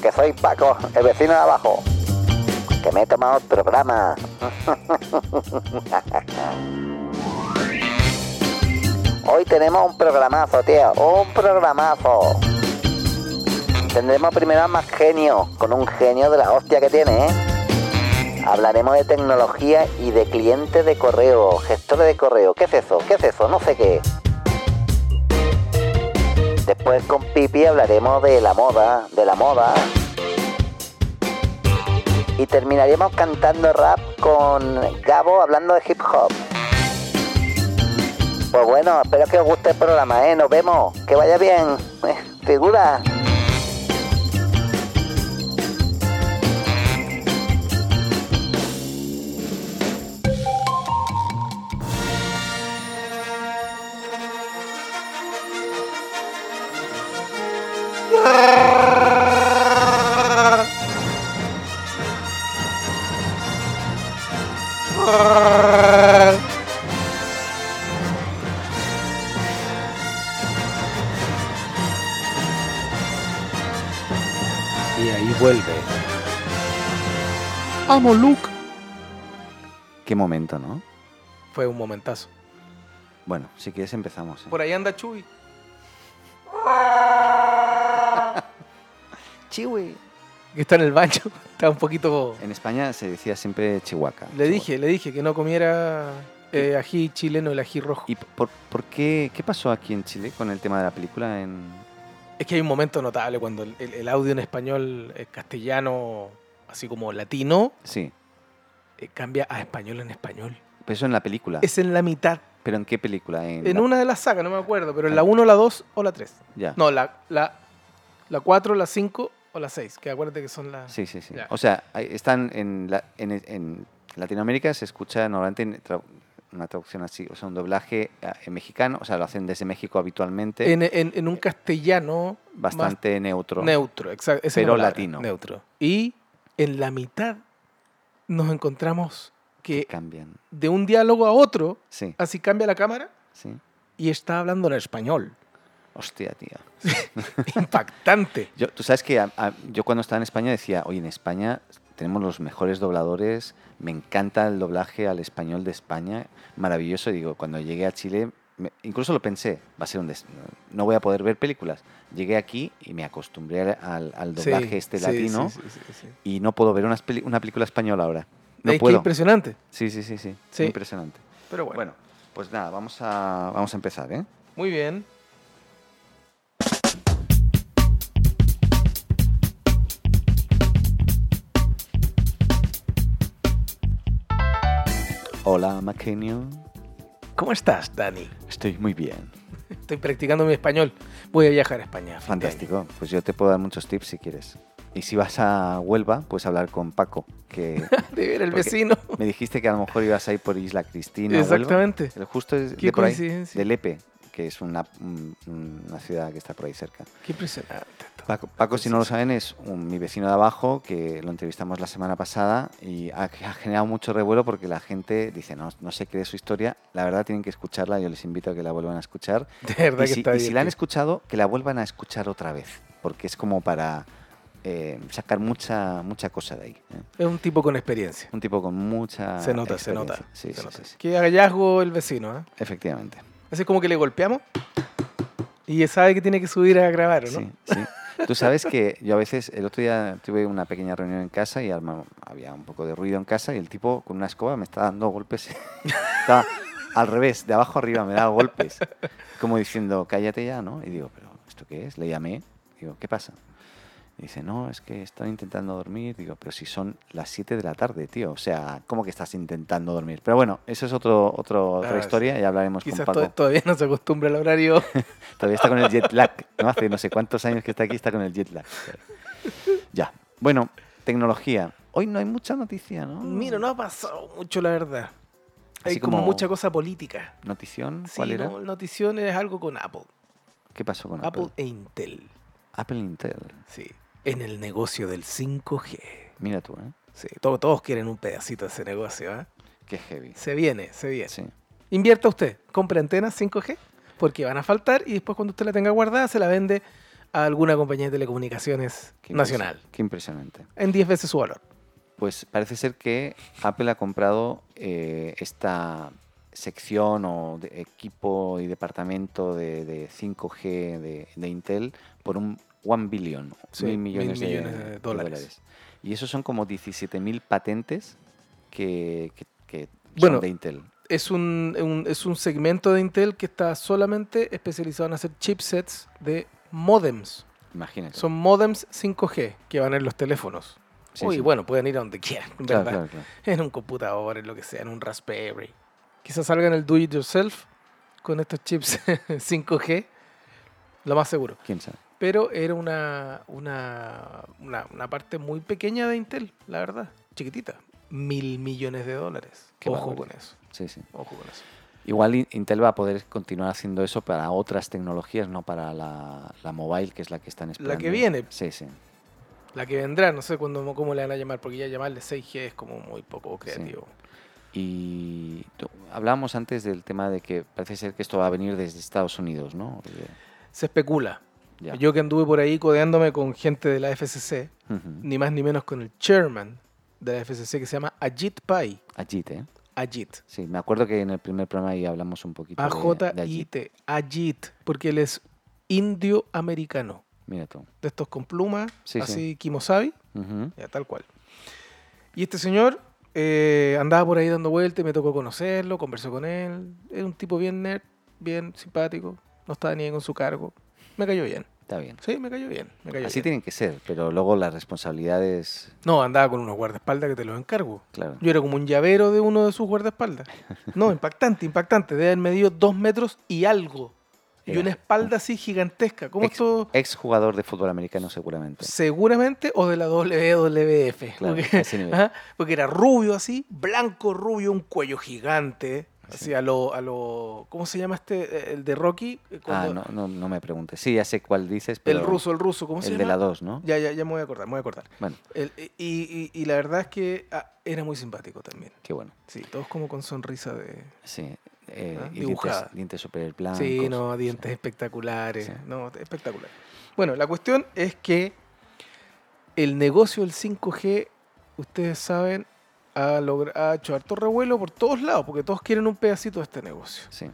Que soy Paco, el vecino de abajo. Que me he tomado el programa. Hoy tenemos un programazo, tío. Un programazo. Tendremos primero a más genio, con un genio de la hostia que tiene, ¿eh? Hablaremos de tecnología y de clientes de correo, gestores de correo. ¿Qué es eso? ¿Qué es eso? No sé qué. Después con Pipi hablaremos de la moda, de la moda. Y terminaremos cantando rap con Gabo hablando de hip hop. Pues bueno, espero que os guste el programa, ¿eh? Nos vemos. Que vaya bien. Eh, Figura. ¡Amo, Luke! Qué momento, ¿no? Fue un momentazo. Bueno, si quieres empezamos. ¿eh? Por ahí anda Chuy. Chihui. Que está en el baño. Está un poquito. En España se decía siempre chihuahua. Le dije, le dije que no comiera eh, ají chileno, el ají rojo. ¿Y por, por qué, qué pasó aquí en Chile con el tema de la película? En... Es que hay un momento notable cuando el, el- el audio en español, eh, castellano, así como latino, Sí, eh, cambia a español en español. pero eso en la película. Es en la mitad. ¿Pero en qué película? En, En la- una de las sagas, no me acuerdo, pero en la 1, la 2 o la 3. Ya. No, la, la, la 4, la 5 o la 6, que acuérdate que son las... Sí, sí, sí. Ya. O sea, están en, la- en, en Latinoamérica se escucha normalmente una traducción así, o sea, un doblaje eh, en mexicano, o sea, lo hacen desde México habitualmente, En, en- en un castellano bastante neutro. Neutro, exacto. Pero latino. Neutro. Y en la mitad nos encontramos que que cambian. de un diálogo a otro, Sí, así cambia la cámara sí. y está hablando en español. Hostia, tío. Impactante. Yo, Tú sabes que a- a- yo cuando estaba en España decía, oye, en España tenemos los mejores dobladores, me encanta el doblaje al español de España, maravilloso. Y digo, cuando llegué a Chile, incluso lo pensé, va a ser un des- no voy a poder ver películas. Llegué aquí y me acostumbré al, al doblaje Sí, este sí, latino sí, sí, sí, sí. y no puedo ver una película española ahora. No puedo. impresionante. Sí, sí, sí, sí. Impresionante. Pero bueno, Bueno, pues nada, vamos a, vamos a empezar, ¿eh? muy bien. Hola, Makenio. ¿Cómo estás, Dani? Estoy muy bien. Estoy practicando mi español. Voy a viajar a España. Fantástico. Pues yo te puedo dar muchos tips si quieres. Y si vas a Huelva, puedes hablar con Paco, que De ver el vecino. me dijiste que a lo mejor ibas a ir por Isla Cristina. Huelva. Exactamente. El justo es Qué de por ahí, de Lepe, que es una, un- una ciudad que está por ahí cerca. Qué impresionante. Paco, Paco, si no lo saben, es un- mi vecino de abajo, que lo entrevistamos la semana pasada y ha, ha generado mucho revuelo porque la gente dice, no, no sé qué es su historia. La verdad tienen que escucharla, yo les invito a que la vuelvan a escuchar. De verdad Y que si, está y si la han escuchado, que la vuelvan a escuchar otra vez, porque es como para eh, sacar mucha, mucha cosa de ahí. ¿eh? Es un tipo con experiencia. Un tipo con mucha Se nota, se nota. Sí, se sí, nota. sí, hallazgo el vecino, ¿eh? Efectivamente. Así como que le golpeamos y sabe que tiene que subir a grabar, ¿o ¿no? Sí, sí. Tú sabes que yo a veces, el otro día tuve una pequeña reunión en casa y había un poco de ruido en casa y el tipo con una escoba me está dando golpes. Estaba al revés, de abajo arriba me daba golpes. Como diciendo, cállate ya, ¿no? Y digo, ¿pero esto qué es? Le llamé. Digo, ¿qué pasa? Y dice, no, es que están intentando dormir. Digo, pero si son las 7 de la tarde, tío. O sea, ¿cómo que estás intentando dormir? Pero bueno, eso es otro, otro, otra historia. Ya hablaremos Quizás con to- Paco. todavía no se acostumbra al horario. Todavía está con el jet lag. ¿no? Hace no sé cuántos años que está aquí, está con el jet lag. Ya. Bueno, tecnología. Hoy no hay mucha noticia, ¿no? Mira, no ha pasado mucho, la verdad. Hay como, como- mucha cosa política. ¿Notición? Sí, ¿Cuál era? no, notición es algo con Apple. ¿Qué pasó con Apple Apple? e Intel. Apple Intel. Sí. En el negocio del 5G. Mira tú, ¿eh? Sí, to- todos quieren un pedacito de ese negocio, ¿eh? Qué heavy. Se viene, se viene. Sí. Invierta usted, compre antenas 5G, porque van a faltar y después cuando usted la tenga guardada se la vende a alguna compañía de telecomunicaciones Qué nacional. Qué impresionante. En 10 veces su valor. Pues parece ser que Apple ha comprado eh, esta sección o de equipo y departamento de, de 5G de, de Intel por un 1 billion, Sí, mil mil millones, de, millones de de dólares. Y esos son como 17.000 patentes que, que- que Bueno, son de Intel. Es un, un- es un segmento de Intel que está solamente especializado en hacer chipsets de modems. Imagínate. Son modems 5G que van en los teléfonos. Sí, Uy, sí. bueno, pueden ir a donde quieran, Claro, ¿verdad? claro, claro. En un computador, en lo que sea, en un Raspberry. Quizás salga en el do it yourself con estos chips 5G, lo más seguro. ¿Quién sabe? Pero era una, una, una, una parte muy pequeña de Intel, la verdad. Chiquitita. Mil millones de dólares. Qué Ojo con eso. Sí, sí. Ojo con eso. Igual In- Intel va a poder continuar haciendo eso para otras tecnologías, no para la, la mobile, que es la que están esperando. que viene. Sí, sí. La que vendrá, no sé cuándo, cómo le van a llamar, porque ya llamarle 6G es como muy poco creativo. Y hablábamos antes del tema de que parece ser que esto va a venir desde Estados Unidos, ¿no? Se especula. Yo que anduve por ahí codeándome con gente de la FCC, ni más ni menos con el chairman de la FCC que se llama Ajit Pai. Ajit, ¿eh? Ajit. Sí, me acuerdo que en el primer programa ahí hablamos un poquito de, de Ajit. A-J-I-T. Porque él es indio-americano. Mira tú. De estos con plumas, Sí, sí. así kimosabi, Ujú. ya tal cual. Y este señor eh, andaba por ahí dando vueltas y me tocó conocerlo, conversó con él. Era un tipo bien nerd, bien simpático, no estaba ni ahí con su cargo. Me cayó bien. Está bien. Sí, me cayó bien. Me cayó Así bien. tienen que ser, pero luego las responsabilidades, No, andaba con unos guardaespaldas que te los encargo. claro. Yo era como un llavero de uno de sus guardaespaldas. No, impactante, impactante. Debe haber medido dos metros y algo. Y una espalda así gigantesca. ¿Cómo Ex, esto? ex jugador de fútbol americano seguramente. Seguramente o de la WWF. Claro, porque era rubio así, blanco rubio, un cuello gigante. Así a lo, a lo. ¿Cómo se llama este? eh, El de Rocky. eh, Ah, no, no, no me preguntes. Sí, ya sé cuál dices, pero El ruso, el ruso, ¿cómo se el llama? de la 2, ¿no? Ya, ya, ya me voy a acordar, me voy a acordar. Bueno, El- y, y- y la verdad es que ah, era muy simpático también. qué bueno. Sí, todos como con sonrisa de. Sí. eh, y dibujada. dientes, dientes super blancos. sí, no, dientes espectaculares. Sí. No, espectacular. Bueno, la cuestión es que el negocio del 5G, ustedes saben, ha, ha hecho harto revuelo por todos lados, porque todos quieren un pedacito de este negocio. Sí,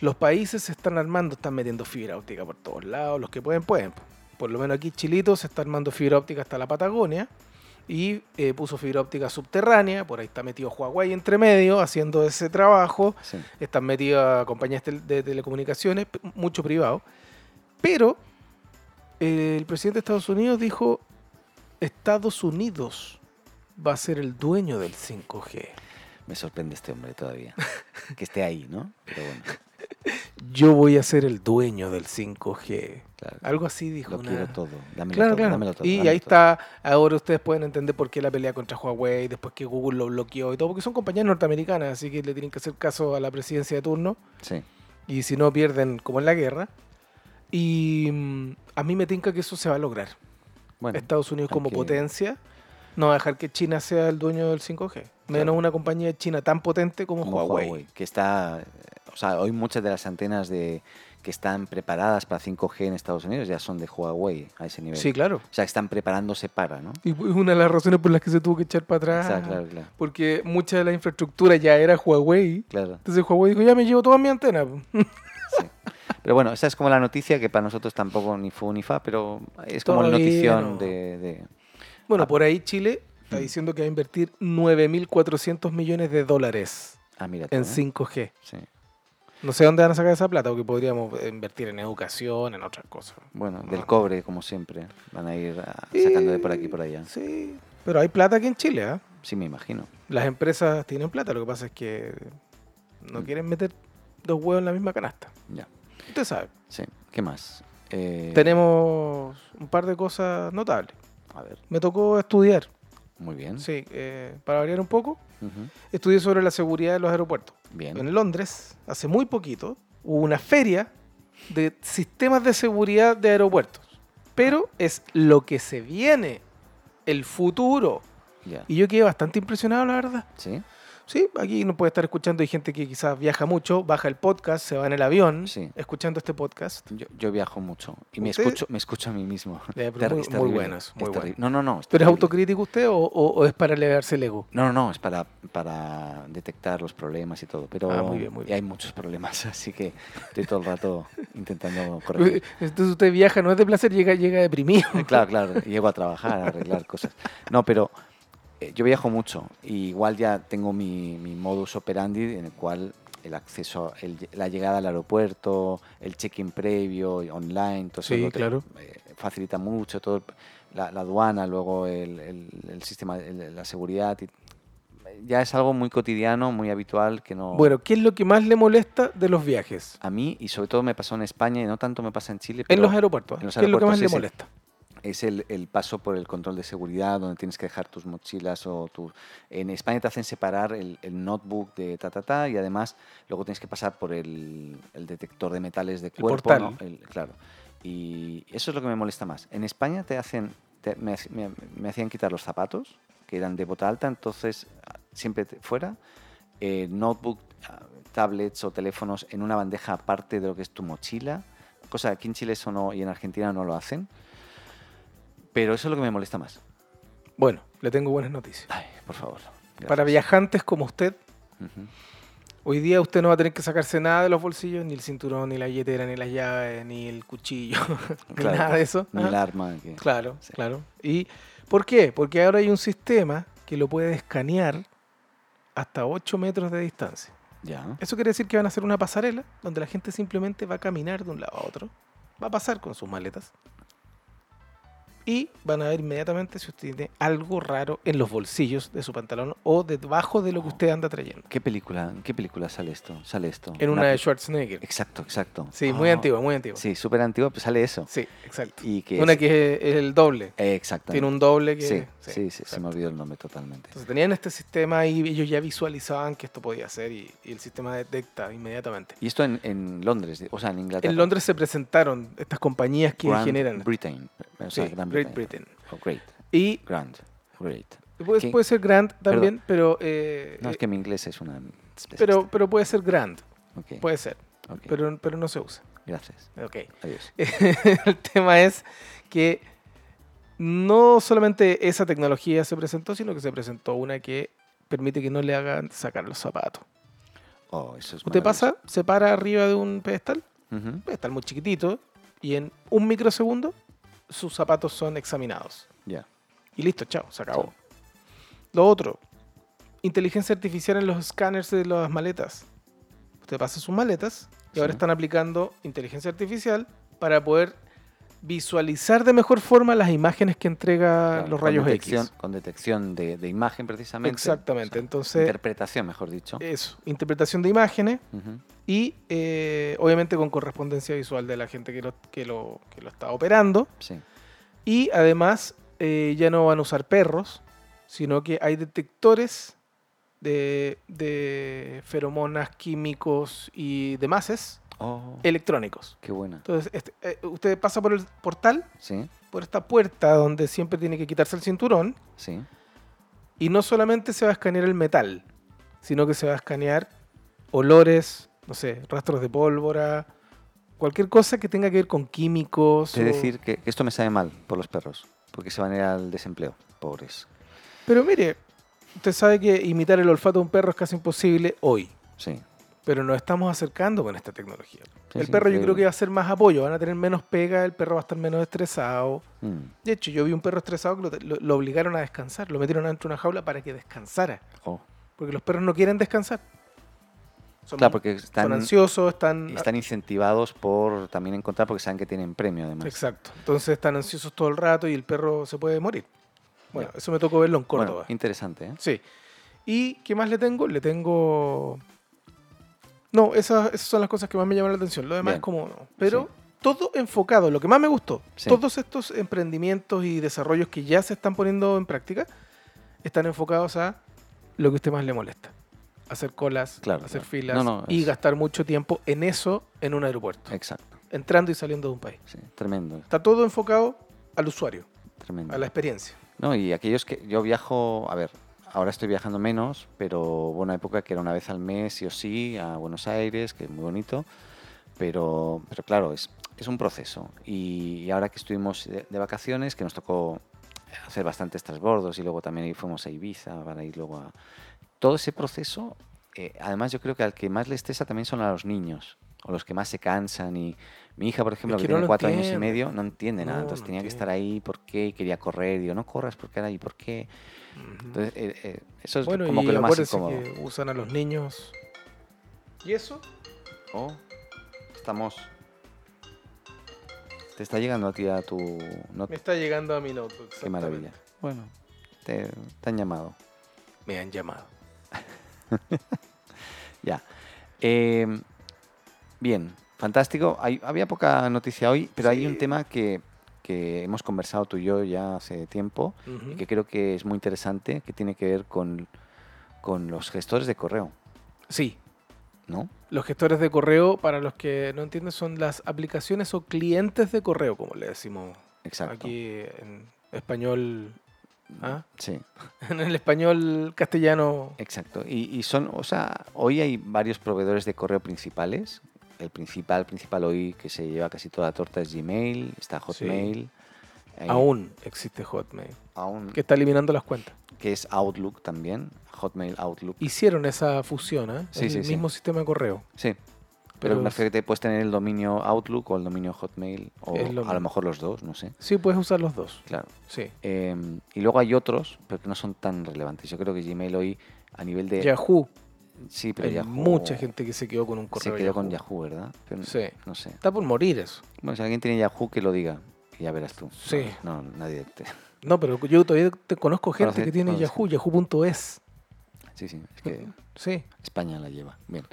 Los países se están armando, están metiendo fibra óptica por todos lados, los que pueden, pueden. Por lo menos aquí Chilito se está armando fibra óptica hasta la Patagonia y eh, puso fibra óptica subterránea, por ahí está metido Huawei entre medio haciendo ese trabajo, sí. están metidas compañías de telecomunicaciones, mucho privado, pero eh, el presidente de Estados Unidos dijo, Estados Unidos va a ser el dueño del 5G. Me sorprende este hombre todavía. que esté ahí, ¿no? Pero bueno, Yo voy a ser el dueño del 5G. claro. Algo así dijo. Lo una- quiero todo. Dámelo Claro, todo, claro. dámelo todo, y dámelo ahí todo. está, ahora ustedes pueden entender por qué la pelea contra Huawei, después que Google lo bloqueó y todo, porque son compañías norteamericanas, así que le tienen que hacer caso a la presidencia de turno, Sí, y si no pierden como en la guerra. Y mm, a mí me tinca que eso se va a lograr. bueno. Estados Unidos como potencia no va a dejar que China sea el dueño del 5G. Menos Claro. una compañía de China tan potente como, como Huawei. Huawei, que está, o sea, hoy muchas de las antenas de que están preparadas para 5G en Estados Unidos ya son de Huawei a ese nivel. Sí, claro. O sea, que están preparándose para, ¿no? Y es una de las razones por las que se tuvo que echar para atrás. Exacto, claro, claro. Porque mucha de la infraestructura ya era Huawei. claro. Entonces Huawei dijo, ya me llevo toda mi antena. Pero bueno, esa es como la noticia que para nosotros tampoco ni fu ni fa, pero es como la notición no. de, de- Bueno, Ah. por ahí Chile está Mm. diciendo que va a invertir 9.400 millones de dólares Ah, mira. en ¿eh? 5G. Sí. No sé dónde van a sacar esa plata, porque podríamos invertir en educación, en otras cosas. Bueno, No. del cobre, como siempre. Van a ir sacando de por aquí y por allá. Sí, pero hay plata aquí en Chile, ¿ah? Sí, me imagino. Las empresas tienen plata, lo que pasa es que no Mm. quieren meter dos huevos en la misma canasta. Ya. Usted sabe. Sí. ¿Qué más? Eh, Tenemos un par de cosas notables. A ver, Me tocó estudiar, muy bien. sí, eh, para variar un poco, estudié sobre la seguridad de los aeropuertos. Bien. En Londres, hace muy poquito, hubo una feria de sistemas de seguridad de aeropuertos. Pero es lo que se viene, el futuro. Y yo quedé bastante impresionado, la verdad. ¿Sí? Sí, aquí nos puede estar escuchando. Hay gente que quizás viaja mucho, baja el podcast, se va en el avión Sí. escuchando este podcast. Yo, yo viajo mucho y me ¿Usted? escucho, me escucho a mí mismo. Eh, muy- muy eso, muy. No, no, no. ¿Pero es autocrítico usted o, o- o es para elevarse el ego? No, no, no, es para, para detectar los problemas y todo. Pero Ah, muy bien, muy y bien. hay muchos problemas, así que estoy todo el rato intentando corregir. Entonces usted viaja, no es de placer, llega, llega deprimido. Eh, Claro, claro, llego a trabajar, a arreglar cosas. No, pero yo viajo mucho y igual ya tengo mi, mi modus operandi en el cual el acceso, el la llegada al aeropuerto, el check-in previo, online, todo eso Sí, claro. eh, facilita mucho, todo el- la, la aduana, luego el, sistema, la seguridad. y- ya es algo muy cotidiano, muy habitual que no... Bueno, ¿qué es lo que más le molesta de los viajes? a mí y sobre todo me pasó en España y no tanto me pasa en Chile. En pero- los aeropuertos. en los ¿Qué es lo que más le aeropuertos, sí, molesta? Es el, el paso por el control de seguridad, donde tienes que dejar tus mochilas o tu... En España te hacen separar el, el notebook de ta, ta, ta, y además luego tienes que pasar por el, el detector de metales de cuerpo. portal. ¿no? Claro. Y eso es lo que me molesta más. En España te hacen... te- me, me- me hacían quitar los zapatos, que eran de bota alta, entonces siempre te- fuera. eh, notebook, ah, tablets o teléfonos en una bandeja aparte de lo que es tu mochila. Cosa que aquí en Chile eso no, y en Argentina no lo hacen. Pero eso es lo que me molesta más. Bueno, le tengo buenas noticias. Ay, por favor. Para viajantes como usted, hoy día usted no va a tener que sacarse nada de los bolsillos, ni el cinturón, ni la billetera, ni las llaves, ni el cuchillo, ni Claro, nada de eso. Ni Ajá. el arma. que- Claro, Sí. claro. ¿Y por qué? Porque ahora hay un sistema que lo puede escanear hasta 8 metros de distancia. Ya. Eso quiere decir que van a hacer una pasarela donde la gente simplemente va a caminar de un lado a otro, va a pasar con sus maletas y van a ver inmediatamente si usted tiene algo raro en los bolsillos de su pantalón o debajo de lo que usted anda trayendo. ¿Qué película, ¿En qué película sale esto? Sale esto. En una pe- de Schwarzenegger. Exacto, exacto. Sí, muy Ah, antigua, muy antigua. Sí, Sí, súper antigua, pues sale eso. exacto. Y que Una es- que es el doble. eh, exactamente. Tiene un doble que... Sí, sí, sí, se exacto. me olvidó el nombre totalmente. Entonces tenían este sistema y ellos ya visualizaban que esto podía ser y, y el sistema detecta inmediatamente. Y esto en, en Londres, o sea, en Inglaterra. En Londres se presentaron estas compañías que Grand generan... Britain. O sea, Sí, Gran Great. Britain. O Great. Y Grand. Great. puede, puede ser Grand también, pero, eh, No, es que mi inglés es una... pero, pero puede ser Grand, Ok, puede ser, ok, pero, pero no se usa. Gracias. Ok. Adiós. el tema es que no solamente esa tecnología se presentó, sino que se presentó una que permite que no le hagan sacar los zapatos. Oh, eso es Usted pasa, se para arriba de un pedestal, Ujú. pedestal muy chiquitito, y en un microsegundo sus zapatos son examinados. Ya. Y listo, chao, se acabó. Lo otro, inteligencia artificial en los escáneres de las maletas. Usted pasa sus maletas y ahora están aplicando inteligencia artificial para poder visualizar de mejor forma las imágenes que entrega Claro, los con rayos detección, X. Con detección de, de imagen, precisamente. Exactamente, O sea, entonces- Interpretación, mejor dicho. Eso, interpretación de imágenes y eh, obviamente con correspondencia visual de la gente que lo, que lo, que lo está operando. Sí. Y además eh, ya no van a usar perros, sino que hay detectores de, de feromonas, químicos y demás Oh, electrónicos. qué buena. Entonces, este, eh, usted pasa por el portal, Sí, por esta puerta donde siempre tiene que quitarse el cinturón, sí. y no solamente se va a escanear el metal, sino que se va a escanear olores, no sé, rastros de pólvora, cualquier cosa que tenga que ver con químicos. Es o- decir, que que esto me sabe mal por los perros, porque se van a ir al desempleo, pobres. Pero mire, usted sabe que imitar el olfato de un perro es casi imposible hoy. Sí. Pero nos estamos acercando con esta tecnología. Sí, el sí, perro yo creo que va a ser más apoyo, van a tener menos pega, el perro va a estar menos estresado. Mm. De hecho, yo vi un perro estresado que lo, obligaron a descansar, lo metieron dentro de una jaula para que descansara, Oh, porque los perros no quieren descansar. Son, Claro, porque son están, ansiosos, están... están incentivados por también encontrar porque saben que tienen premio además. Exacto. Entonces están ansiosos todo el rato y el perro se puede morir. Bueno, eso me tocó verlo en Bueno, Córdoba. interesante, ¿eh? Sí. ¿Y qué más le tengo? Le tengo... No, esas, esas son las cosas que más me llaman la atención. Lo demás Bien. es como... no. Pero Sí. todo enfocado. Lo que más me gustó. Sí. Todos estos emprendimientos y desarrollos que ya se están poniendo en práctica están enfocados a lo que a usted más le molesta. Hacer colas, Claro, hacer claro. filas No, no, y es- gastar mucho tiempo en eso en un aeropuerto. Exacto. Entrando y saliendo de un país. Sí, tremendo, Está todo enfocado al usuario, tremendo. a la experiencia. No, y aquellos que yo viajo, a ver, ahora estoy viajando menos, pero hubo una época que era una vez al mes, sí o sí, a Buenos Aires, que es muy bonito, pero, pero claro, es, es un proceso. Y, ahora que estuvimos de, de vacaciones, que nos tocó hacer bastantes transbordos y luego también fuimos a Ibiza para ir luego a... Todo ese proceso, eh, además yo creo que al que más le estresa también son a los niños, o los que más se cansan y... Mi hija, por ejemplo, Es que, que no tiene cuatro años y medio, no entiende nada. No, Entonces no tenía que estar ahí, ¿por qué? Y quería correr. Digo, no corras, ¿por qué ahora? ¿Y por qué? Entonces, eh, eh, eso es Bueno, como y que lo más incómodo. que usan a los niños. ¿Y eso? Oh, estamos. Te está llegando a ti a tu. No, Me está llegando a mi notebook. qué maravilla. Bueno, te, te han llamado. Me han llamado. Ya. Eh, bien, fantástico. Hay- había poca noticia hoy, pero hay un tema que, que hemos conversado tú y yo ya hace tiempo y que creo que es muy interesante, que tiene que ver con, con los gestores de correo, Sí, ¿no? los gestores de correo, para los que no entienden, son las aplicaciones o clientes de correo, como le decimos Exacto. aquí en español. ¿ah? Sí. En el español castellano. Exacto. Y, y son, o sea, hoy hay varios proveedores de correo principales. El principal, principal hoy que se lleva casi toda la torta es Gmail, está Hotmail. hay- Aún existe Hotmail, aún que está eliminando las cuentas. que es Outlook también, Hotmail Outlook. Hicieron esa fusión, ¿eh? Sí, es sí, el sí. mismo sistema de correo. Sí. Pero Pero me refiero que te puedes tener el dominio Outlook o el dominio Hotmail, o Es lo a lo mejor los dos, no sé. Sí, puedes usar los dos. Claro. Sí. Eh, y luego hay otros, pero que no son tan relevantes. Yo creo que Gmail hoy, a nivel de. Yahoo. Sí, pero Hay Yahoo. mucha gente que se quedó con un se correo. quedó con Yahoo, ¿verdad? Pero Sí. No sé. Está por morir eso. Bueno, si alguien tiene Yahoo, que lo diga. Ya verás tú. Sí. No, no, nadie te... No, pero yo todavía te conozco gente Conoce- que tiene conoce. Yahoo, yahoo.es. Sí, sí, es que Sí, España la lleva. Bien.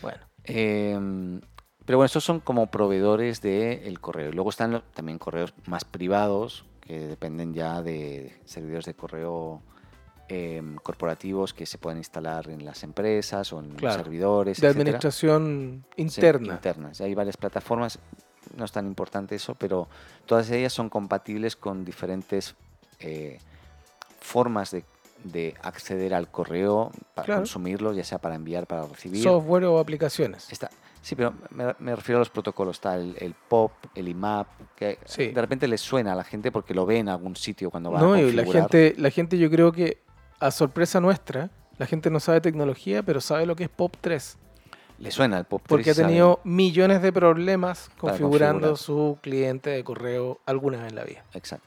bueno. Eh, pero bueno, estos son como proveedores del correo. Y luego están lo- también correos más privados, que dependen ya de servidores de correo eh, corporativos que se pueden instalar en las empresas o en Claro. los servidores. De etcétera. administración Sí, interna. internas. Y hay varias plataformas, no es tan importante eso, pero todas ellas son compatibles con diferentes eh, formas de, de acceder al correo, para Claro. consumirlo, ya sea para enviar, para recibir. Software o aplicaciones. Está, sí, pero me, me refiero a los protocolos. Está el, el POP, el IMAP, que Sí. de repente les suena a la gente porque lo ve en algún sitio cuando va No, a y la configurar. gente, la gente yo creo que, a sorpresa nuestra, la gente no sabe tecnología, pero sabe lo que es POP 3. Le suena el POP. Porque ha 3 y saben- tenido millones de problemas configurando su cliente de correo alguna vez en la vida. Exacto.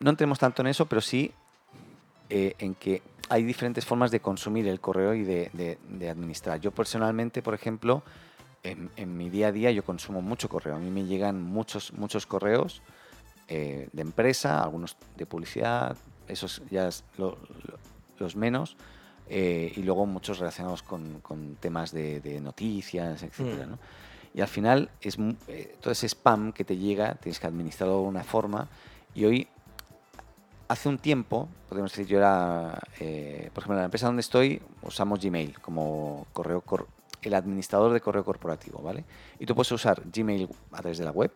No entremos tanto en eso, pero sí eh, en que hay diferentes formas de consumir el correo y de, de- de administrar. Yo personalmente, por ejemplo, en, en mi día a día yo consumo mucho correo. A mí me llegan muchos, muchos correos eh, de empresa, algunos de publicidad, esos ya es lo- lo- los menos, eh, y luego muchos relacionados con, con temas de, de noticias, etcétera, Mm. ¿no? Y al final es eh, todo ese spam que te llega, tienes que administrarlo de una forma. Y hoy, hace un tiempo, podemos decir, yo era, eh, por ejemplo, en la empresa donde estoy, usamos Gmail como correo, cor- el administrador de correo corporativo, ¿vale? Y tú puedes usar Gmail a través de la web.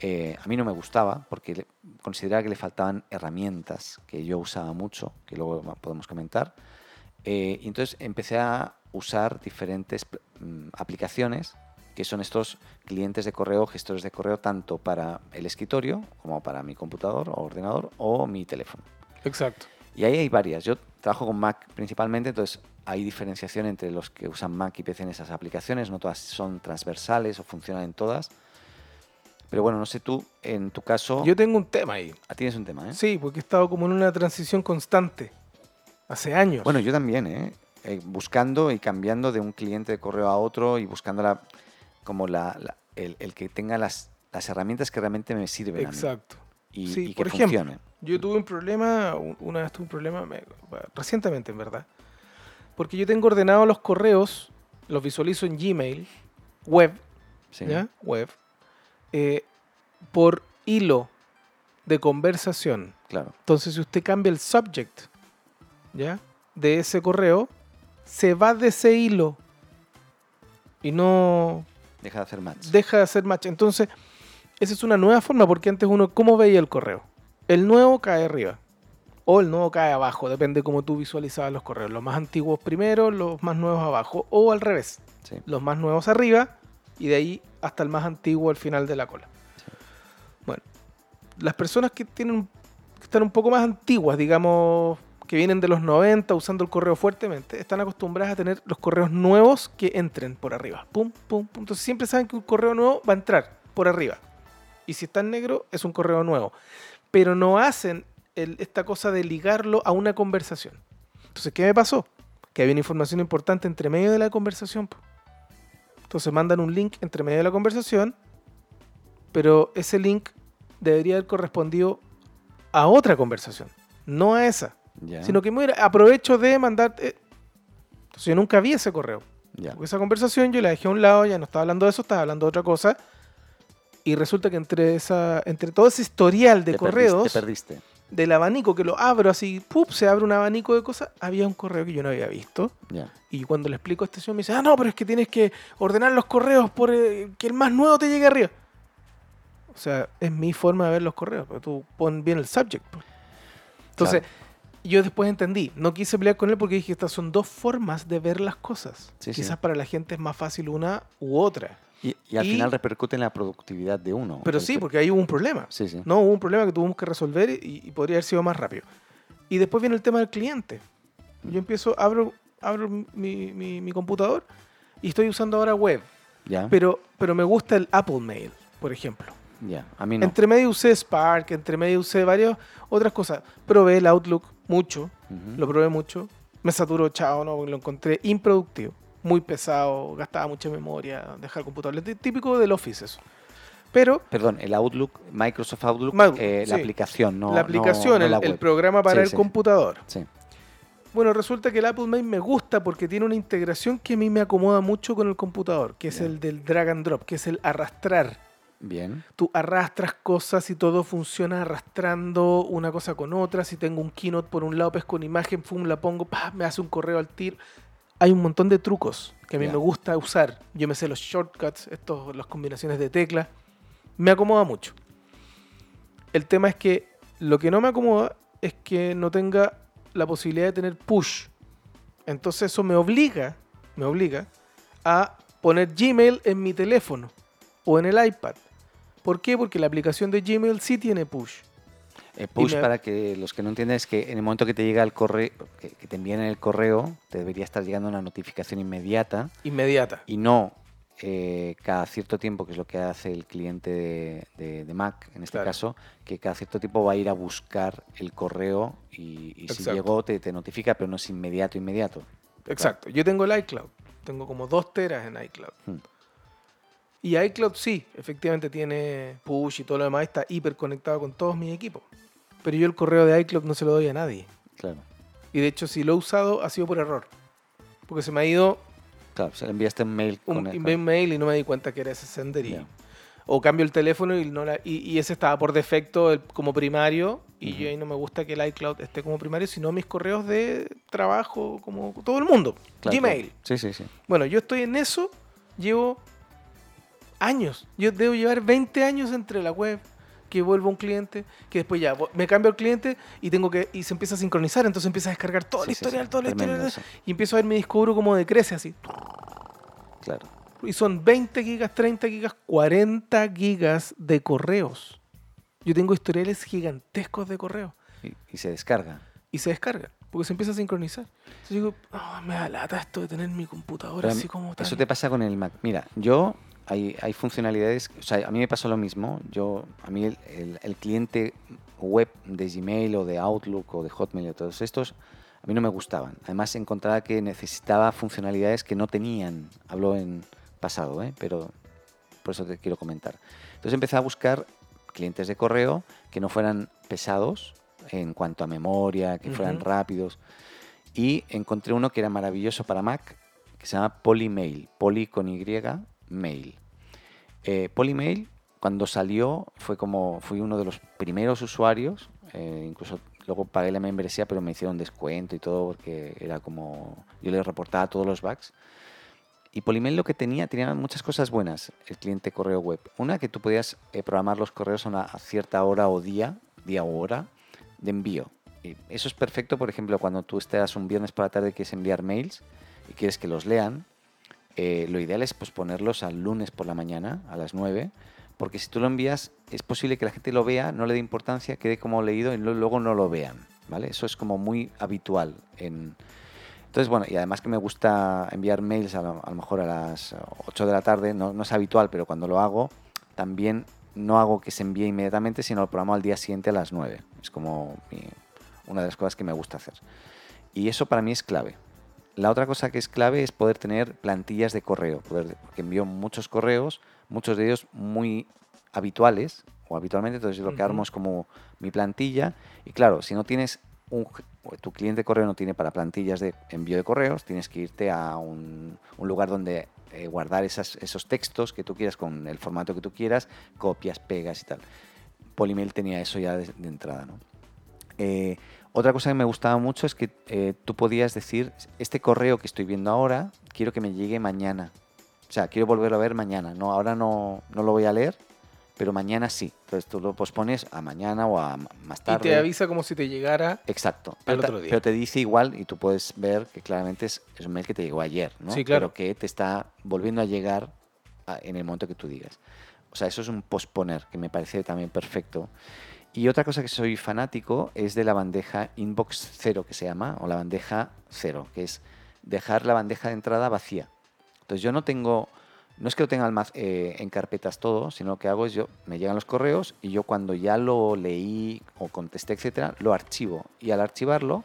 Eh, a mí no me gustaba porque consideraba que le faltaban herramientas que yo usaba mucho, que luego podemos comentar. Eh, y entonces empecé a usar diferentes mm, aplicaciones que son estos clientes de correo, gestores de correo, tanto para el escritorio como para mi computador o ordenador o mi teléfono. Exacto. Y ahí hay varias. Yo trabajo con Mac principalmente, entonces hay diferenciación entre los que usan Mac y PC en esas aplicaciones. No todas son transversales o funcionan en todas. Pero bueno, no sé tú, en tu caso, Yo tengo un tema ahí. ah, tienes un tema, ¿eh? Sí, porque he estado como en una transición constante. Hace años. Bueno, yo también, ¿eh? eh, buscando y cambiando de un cliente de correo a otro y buscando la, como la, la- el, el que tenga las, las herramientas que realmente me sirven a mí Exacto. y, Sí, y que por ejemplo, funcionen. Yo tuve un problema, un- una vez tuve un problema, me- recientemente en verdad, porque yo tengo ordenados los correos, los visualizo en Gmail, web, Sí. ¿ya? Web, eh, por hilo de conversación. Claro. Entonces, si usted cambia el subject, ¿ya? De ese correo, se va de ese hilo y no Deja de hacer match. deja de hacer match. Entonces, esa es una nueva forma, porque antes uno, ¿cómo veía el correo? El nuevo cae arriba. O el nuevo cae abajo, depende cómo tú visualizabas los correos. Los más antiguos primero, los más nuevos abajo, o al revés. Sí. Los más nuevos arriba y de ahí hasta el más antiguo al final de la cola. Bueno, las personas que tienen que están un poco más antiguas, digamos, que vienen de los 90 usando el correo fuertemente, están acostumbradas a tener los correos nuevos que entren por arriba. Pum, pum, pum. Entonces siempre saben que un correo nuevo va a entrar por arriba. Y si está en negro, es un correo nuevo. Pero no hacen esta cosa de ligarlo a una conversación. Entonces, ¿qué me pasó? Que había una información importante entre medio de la conversación. Entonces mandan un link entre medio de la conversación, pero ese link debería haber correspondido a otra conversación, no a esa. Sino que mira, aprovecho de mandar... eh, Entonces yo nunca vi ese correo. Porque esa conversación yo la dejé a un lado, ya no estaba hablando de eso, estaba hablando de otra cosa. Y resulta que entre, esa, entre todo ese historial de Te correos, Perdiste, te perdiste. Del abanico que lo abro así, ¡pup! se abre un abanico de cosas, había un correo que yo no había visto. Ya. Y cuando le explico a este señor me dice, ah, no, pero es que tienes que ordenar los correos por eh, que el más nuevo te llegue arriba. O sea, es mi forma de ver los correos, pero tú pon bien el subject. po. Entonces, yo después entendí, no quise pelear con él porque dije, estas son dos formas de ver las cosas. Sí, sí. Quizás para la gente es más fácil una u otra. Y, y al Y- final repercute en la productividad de uno. Pero sí, que- porque ahí hubo un problema. Sí, sí. No, hubo un problema que tuvimos que resolver y, y podría haber sido más rápido. Y después viene el tema del cliente. Yo empiezo, abro, abro mi, mi- mi computador y estoy usando ahora web. Ya. Pero, pero me gusta el Apple Mail, por ejemplo. ya. A mí no. Entre medio usé Spark, entre medio usé varias otras cosas. Probé el Outlook mucho, lo probé mucho. Me saturó, chao, no, lo encontré improductivo. Muy pesado, gastaba mucha memoria, dejar computador. Típico del Office eso. Pero Perdón, el Outlook, Microsoft Outlook, eh, la aplicación, no la aplicación, no- no el, la el web. programa para Sí, el sí. computador. Bueno, resulta que el Apple Mail me gusta porque tiene una integración que a mí me acomoda mucho con el computador, que es el del drag and drop, que es el arrastrar. Bien. Tú arrastras cosas y todo funciona arrastrando una cosa con otra. Si tengo un keynote por un lado, pesco una imagen, pum, la pongo, pa, me hace un correo al tiro. Hay un montón de trucos que a mí me gusta usar. Yo me sé los shortcuts, estos, las combinaciones de teclas. Me acomoda mucho. El tema es que lo que no me acomoda es que no tenga la posibilidad de tener push. Entonces eso me obliga, me obliga a poner Gmail en mi teléfono o en el iPad. ¿Por qué? Porque la aplicación de Gmail sí tiene push. Eh, push me- para que los que no entienden es que en el momento que te llega el correo, que, que te envían el correo, te debería estar llegando una notificación inmediata Inmediata. y no eh, cada cierto tiempo, que es lo que hace el cliente de, de- de Mac, en este Claro. caso, que cada cierto tiempo va a ir a buscar el correo y, y si llegó te, te notifica, pero no es inmediato, inmediato. Exacto. Yo tengo el iCloud. Tengo como dos teras en iCloud. Hmm. Y iCloud sí, efectivamente tiene push y todo lo demás. Está hiper conectado con todos mis equipos. Pero yo el correo de iCloud no se lo doy a nadie. Claro. Y de hecho, si lo he usado, ha sido por error. Porque se me ha ido Claro, se le enviaste un mail un, con el- envié un mail y no me di cuenta que era ese sender. Y. O cambio el teléfono y, no la- y, y ese estaba por defecto el- como primario. Y yo ahí no me gusta que el iCloud esté como primario, sino mis correos de trabajo, como todo el mundo. Claro, Gmail. claro. Sí, sí, sí. Bueno, yo estoy en eso, llevo años. Yo debo llevar 20 años entre la web, que vuelvo a un cliente, que después ya me cambio al cliente y tengo que y se empieza a sincronizar, entonces empieza a descargar todo el Sí, sí, sí. historial, todo el historial, y empiezo a ver mi disco duro como decrece así. Claro. Y son 20 gigas, 30 gigas, 40 gigas de correos. Yo tengo historiales gigantescos de correos Y, y se descarga. y se descargan. Porque se empieza a sincronizar. Entonces digo, "Ah, me da lata esto de tener mi computadora Pero así como tan... Eso te pasa con el Mac. Mira, yo hay, hay funcionalidades, o sea, a mí me pasó lo mismo. Yo, a mí el, el- el cliente web de Gmail o de Outlook o de Hotmail o todos estos, a mí no me gustaban. Además encontraba que necesitaba funcionalidades que no tenían. Hablo en pasado, ¿eh? pero por eso te quiero comentar. Entonces empecé a buscar clientes de correo que no fueran pesados en cuanto a memoria, que fueran Ujú. rápidos. Y encontré uno que era maravilloso para Mac, que se llama Polymail. Poly con Y, mail. Eh, Polymail, cuando salió, fue como, fui uno de los primeros usuarios. eh, incluso luego pagué la membresía, pero me hicieron descuento y todo, porque era como. Yo les reportaba todos los bugs. Y Polymail lo que tenía, tenía muchas cosas buenas, el cliente correo web. Una, que tú podías eh, programar los correos a una cierta hora o día, día o hora, de envío. Eso es perfecto, por ejemplo, cuando tú estás un viernes por la tarde y quieres enviar mails y quieres que los lean, eh, lo ideal es pues, ponerlos al lunes por la mañana, a las 9, porque si tú lo envías, es posible que la gente lo vea, no le dé importancia, quede como leído y luego no lo vean. ¿vale? Eso es como muy habitual. En... Entonces, bueno, y además que me gusta enviar mails a lo, mejor a las 8 de la tarde, no, es habitual, pero cuando lo hago, también no hago que se envíe inmediatamente, sino lo programo al día siguiente a las 9. Es como una de las cosas que me gusta hacer. Y eso para mí es clave. La otra cosa que es clave es poder tener plantillas de correo, poder, porque envío muchos correos, muchos de ellos muy habituales o habitualmente, entonces lo que armo es como mi plantilla y claro, si no tienes un, tu cliente de correo no tiene para plantillas de envío de correos, tienes que irte a un, un lugar donde eh, guardar esas- esos textos que tú quieras con el formato que tú quieras, copias, pegas y tal. Polymail tenía eso ya de, de entrada, ¿no? Eh, otra cosa que me gustaba mucho es que eh, tú podías decir, este correo que estoy viendo ahora, quiero que me llegue mañana. O sea, quiero volverlo a ver mañana. No, ahora no, no lo voy a leer, pero mañana sí. Entonces tú lo pospones a mañana o a más Y tarde. te avisa como si te llegara. Exacto. al otro día. pero te dice igual y tú puedes ver que claramente es, es un mail que te llegó ayer, ¿no? Sí, claro. Pero que te está volviendo a llegar a- en el momento que tú digas. O sea, eso es un posponer, que me parece también perfecto. Y otra cosa que soy fanático es de la bandeja inbox cero, que se llama, o la bandeja cero, que es dejar la bandeja de entrada vacía. Entonces yo no tengo, no es que lo tenga eh, en carpetas todo, sino lo que hago es yo, me llegan los correos y yo cuando ya lo leí o contesté, etcétera, lo archivo. Y al archivarlo,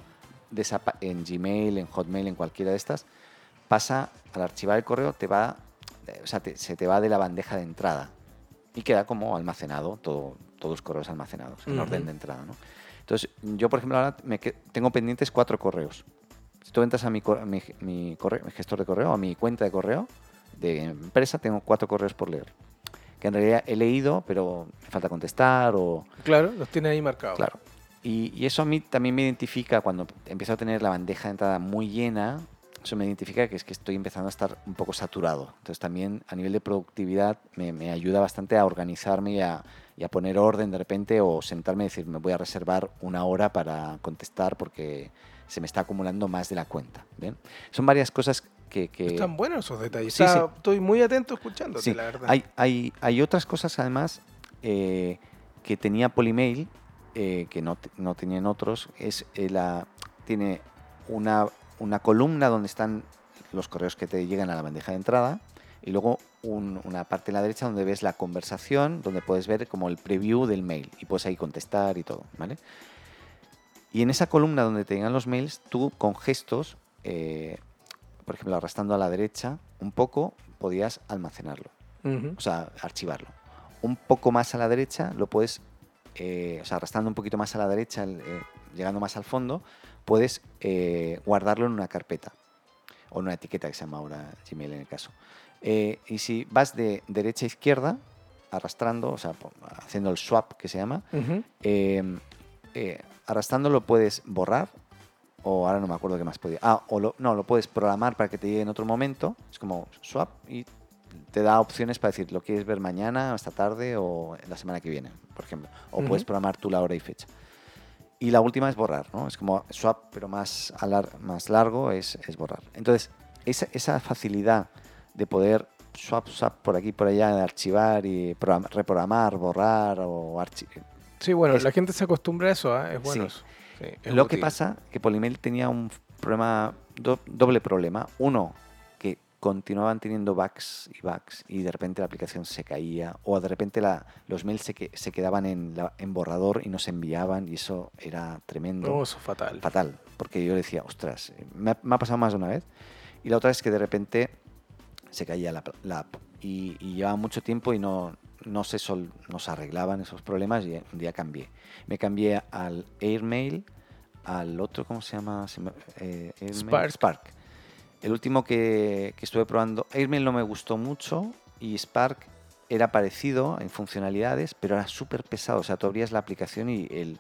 en Gmail, en Hotmail, en cualquiera de estas, pasa, al archivar el correo, te va, o sea, se te va de la bandeja de entrada y queda como almacenado, todo, todos los correos almacenados en Ujú. orden de entrada. ¿no? Entonces, yo, por ejemplo, ahora me tengo pendientes cuatro correos. Si tú entras a mi, cor- mi, mi correo- mi gestor de correo, a mi cuenta de correo de empresa, tengo cuatro correos por leer. Que en realidad he leído, pero me falta contestar o... Claro, los tiene ahí marcados. Claro. Y, y eso a mí también me identifica cuando empiezo a tener la bandeja de entrada muy llena. Eso me identifica que es que estoy empezando a estar un poco saturado. Entonces también a nivel de productividad me, me ayuda bastante a organizarme y a, y a poner orden de repente o sentarme y decir me voy a reservar una hora para contestar porque se me está acumulando más de la cuenta. ¿bien? Son varias cosas que... que- Están buenos esos detalles. Sí, Está- sí. Estoy muy atento escuchándote, Sí, la verdad. hay, hay, hay otras cosas además eh, que tenía Polymail, eh, que no, no tenían otros. Es eh, la, tiene una, una columna donde están los correos que te llegan a la bandeja de entrada y luego un- una parte en la derecha donde ves la conversación, donde puedes ver como el preview del mail y puedes ahí contestar y todo, ¿vale? Y en esa columna donde te llegan los mails, tú con gestos, eh, por ejemplo, arrastrando a la derecha un poco, podías almacenarlo o sea, archivarlo. Un poco más a la derecha lo puedes, eh, o sea, arrastrando un poquito más a la derecha, eh, llegando más al fondo, puedes guardarlo en una carpeta o en una etiqueta que se llama ahora Gmail en el caso. Eh, y si vas de derecha a izquierda, arrastrando, o sea, haciendo el swap que se llama, Ujú. eh, eh, arrastrando lo puedes borrar o ahora no me acuerdo qué más podía. Ah, o lo, no, lo puedes programar para que te llegue en otro momento. Es como swap y te da opciones para decir, lo quieres ver mañana, esta tarde o la semana que viene, por ejemplo. O Ujú. puedes programar tú la hora y fecha. Y la última es borrar, ¿no? Es como swap, pero más, a lar- más largo es, es borrar. Entonces, esa, esa facilidad de poder swap, swap por aquí, por allá, archivar y program- reprogramar, borrar o archivar. Sí, bueno, Es- la gente se acostumbra a eso, ¿ah? es bueno Sí. Sí, es Lo que útil. pasa que Polymail tenía un problema, do- doble problema. Uno, que continuaban teniendo bugs y bugs y de repente la aplicación se caía o de repente la, los mails se, que- se quedaban en, la- en borrador y no se enviaban y eso era tremendo. No, eso es fatal. Fatal, porque yo decía, ostras, eh, me ha, me ha pasado más de una vez. Y la otra es que de repente se caía la, la app y, y llevaba mucho tiempo y no, no, se sol- no se arreglaban esos problemas y un día cambié. Me cambié al Airmail, al otro, ¿cómo se llama? Eh. Spark. El último que, que estuve probando, Airmail no me gustó mucho y Spark era parecido en funcionalidades, pero era súper pesado. O sea, tú abrías la aplicación y el,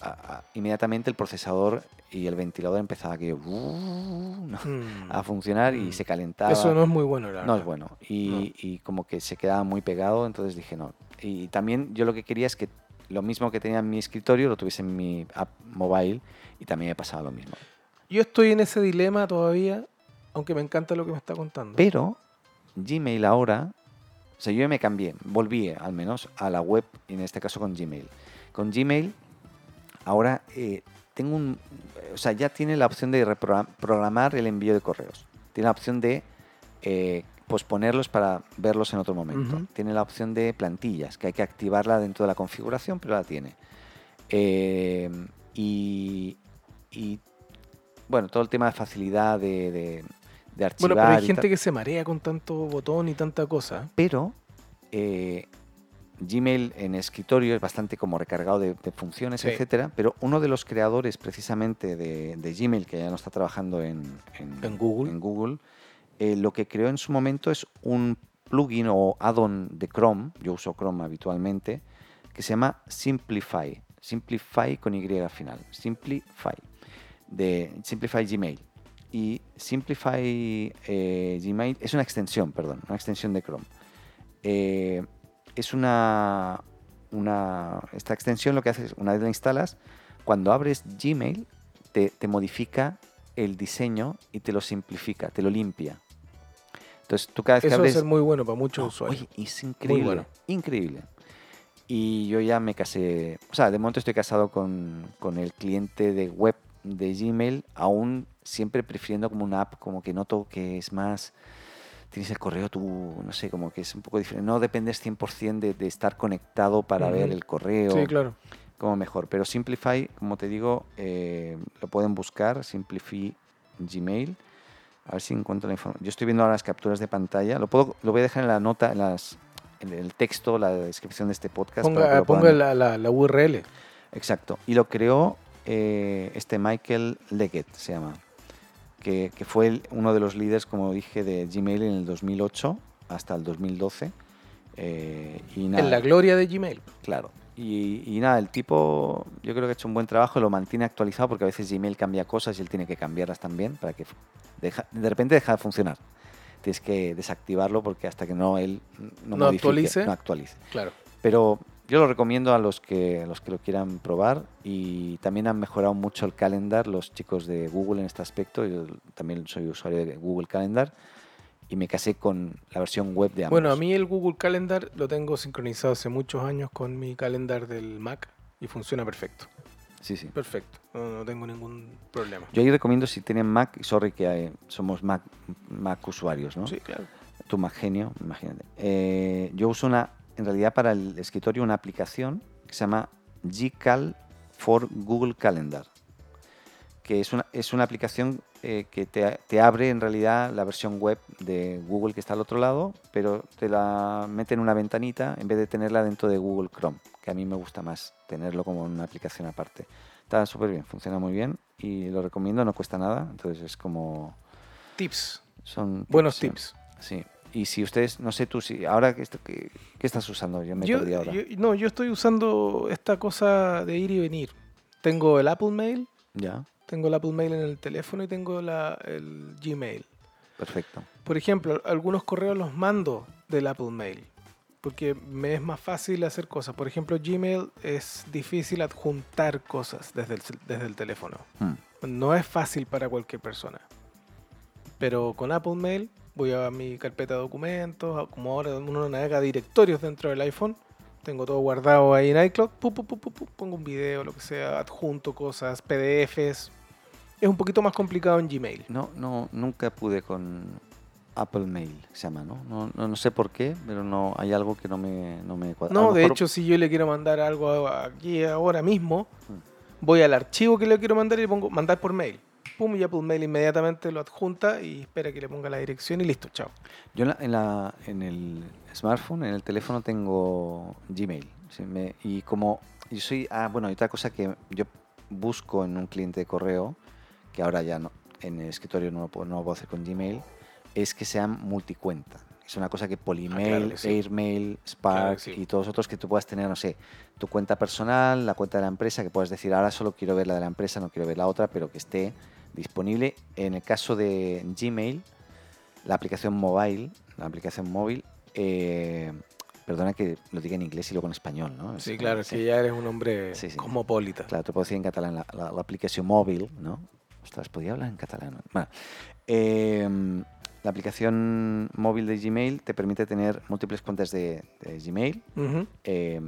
a- inmediatamente el procesador y el ventilador empezaba que, uh, Mm. a funcionar y Mm. se calentaba. Eso no es muy bueno, la No es bueno. Y, No. y como que se quedaba muy pegado, entonces dije no. Y también yo lo que quería es que lo mismo que tenía en mi escritorio lo tuviese en mi app mobile y también me pasaba lo mismo. Yo estoy en ese dilema todavía, aunque me encanta lo que me está contando. Pero Gmail ahora, o sea, yo me cambié, volví al menos a la web, en este caso con Gmail. Con Gmail, ahora eh, tengo un, o sea, ya tiene la opción de reprogra- programar el envío de correos. Tiene la opción de eh, posponerlos para verlos en otro momento. Tiene la opción de plantillas, que hay que activarla dentro de la configuración, pero la tiene. Eh, y, y, bueno, todo el tema de facilidad de, de, de archivar. bueno, pero hay gente que se marea con tanto botón y tanta cosa. Pero eh, Gmail en escritorio es bastante como recargado de, de funciones, Sí. etcétera. Pero uno de los creadores precisamente de, de Gmail, que ya no está trabajando en, En Google. en Google, eh, lo que creó en su momento es un plugin o add-on de Chrome, yo uso Chrome habitualmente, que se llama Simplify. Simplify con Y final. Simplify. De Simplify Gmail. Y Simplify eh, Gmail es una extensión, perdón, una extensión de Chrome. Eh, es una, una. Esta extensión lo que hace es, una vez la instalas, cuando abres Gmail, te, te modifica el diseño y te lo simplifica, te lo limpia. Entonces tú cada vez que Eso va a abres. ser muy bueno para muchos No, usuarios. oye, es increíble. bueno. Increíble. Y yo ya me casé. O sea, de momento estoy casado con, con el cliente de web de Gmail, aún siempre prefiriendo como una app, como que noto que es más. Tienes el correo tú, no sé, como que es un poco diferente. No dependes 100% de, de estar conectado para ver el correo Sí, claro. como mejor. Pero Simplify, como te digo, eh, lo pueden buscar, Simplify Gmail. A ver si encuentro la información. Yo estoy viendo ahora las capturas de pantalla. Lo, puedo, lo voy a dejar en la nota, en, las, en el texto, la descripción de este podcast. para que Ponga, lo ponga puedan- la, la- la URL. Exacto. Y lo creó eh, este Michael Leggett, se llama. Que, que fue el- uno de los líderes, como dije, de Gmail en el 2008 hasta el 2012. Eh, y nada, En la gloria de Gmail. Claro. Y, y nada, el tipo yo creo que ha hecho un buen trabajo, lo mantiene actualizado porque a veces Gmail cambia cosas y él tiene que cambiarlas también para que deja- de repente deja de funcionar. Tienes que desactivarlo porque hasta que no él no, No modifique, actualice. no actualice. Claro. Pero yo lo recomiendo a los que a los que lo quieran probar y también han mejorado mucho el calendar los chicos de Google en este aspecto. Yo también soy usuario de Google Calendar y me casé con la versión web de ambos. Bueno, a mí el Google Calendar lo tengo sincronizado hace muchos años con mi calendar del Mac y funciona perfecto. sí, sí. Perfecto. No, no tengo ningún problema. Yo ahí recomiendo si tienen Mac, sorry que eh, somos Mac, Mac usuarios, ¿no? Sí, claro. Tu Mac genio, imagínate. Eh, yo uso una, en realidad para el escritorio, una aplicación que se llama Gcal for Google Calendar, que es una, es una aplicación eh, que te, te abre en realidad la versión web de Google que está al otro lado, pero te la mete en una ventanita en vez de tenerla dentro de Google Chrome, que a mí me gusta más tenerlo como una aplicación aparte. Está súper bien, funciona muy bien y lo recomiendo, no cuesta nada, entonces es como... Tips. Son Buenos sí. tips. Sí. Y si ustedes, no sé tú, si ahora esto- que- ¿qué estás usando? Yo me Yo, perdí ahora. yo- no, yo estoy usando esta cosa de ir y venir. Tengo el Apple Mail, Ya, tengo el Apple Mail en el teléfono y tengo la, el Gmail. perfecto. Por ejemplo, algunos correos los mando del Apple Mail porque me es más fácil hacer cosas. Por ejemplo, Gmail es difícil adjuntar cosas desde el, desde el teléfono. Hmm. No es fácil para cualquier persona. Pero con Apple Mail voy a mi carpeta de documentos, como ahora uno navega directorios dentro del iPhone, tengo todo guardado ahí en iCloud, pu, pu, pu, pu, pu, pongo un video, lo que sea, adjunto cosas, PDFs. Es un poquito más complicado en Gmail. No, no, nunca pude con, Apple Mail, se llama, ¿no? No, no, no sé por qué, pero no hay algo que no me, no me cuadra. No, de mejor- hecho, si yo le quiero mandar algo aquí ahora mismo, Mm. voy al archivo que le quiero mandar y le pongo mandar por mail. Pum, y Apple Mail inmediatamente lo adjunta y espera que le ponga la dirección y listo, chao. Yo en, la- en, la- en el smartphone, en el teléfono tengo Gmail. sí, me- y como yo soy... Ah, bueno, hay otra cosa que yo busco en un cliente de correo, que ahora ya no, en el escritorio no lo puedo, no lo puedo hacer con Gmail, es que sean multicuenta. Es una cosa que Polymail, Ah, claro que sí. Airmail, Spark Claro que sí. y todos otros que tú puedas tener, no sé, tu cuenta personal, la cuenta de la empresa, que puedas decir, ahora solo quiero ver la de la empresa, no quiero ver la otra, pero que esté disponible. En el caso de Gmail, la aplicación mobile, la aplicación móvil, eh, perdona que lo diga en inglés y luego en español, ¿no? Sí, claro, es que ya eres un hombre Sí, sí. cosmopolita. Claro, te puedo decir en catalán la, la- la aplicación móvil, ¿no? Ostras, podía hablar en catalán. Bueno, eh, la aplicación móvil de Gmail te permite tener múltiples cuentas de, de Gmail eh,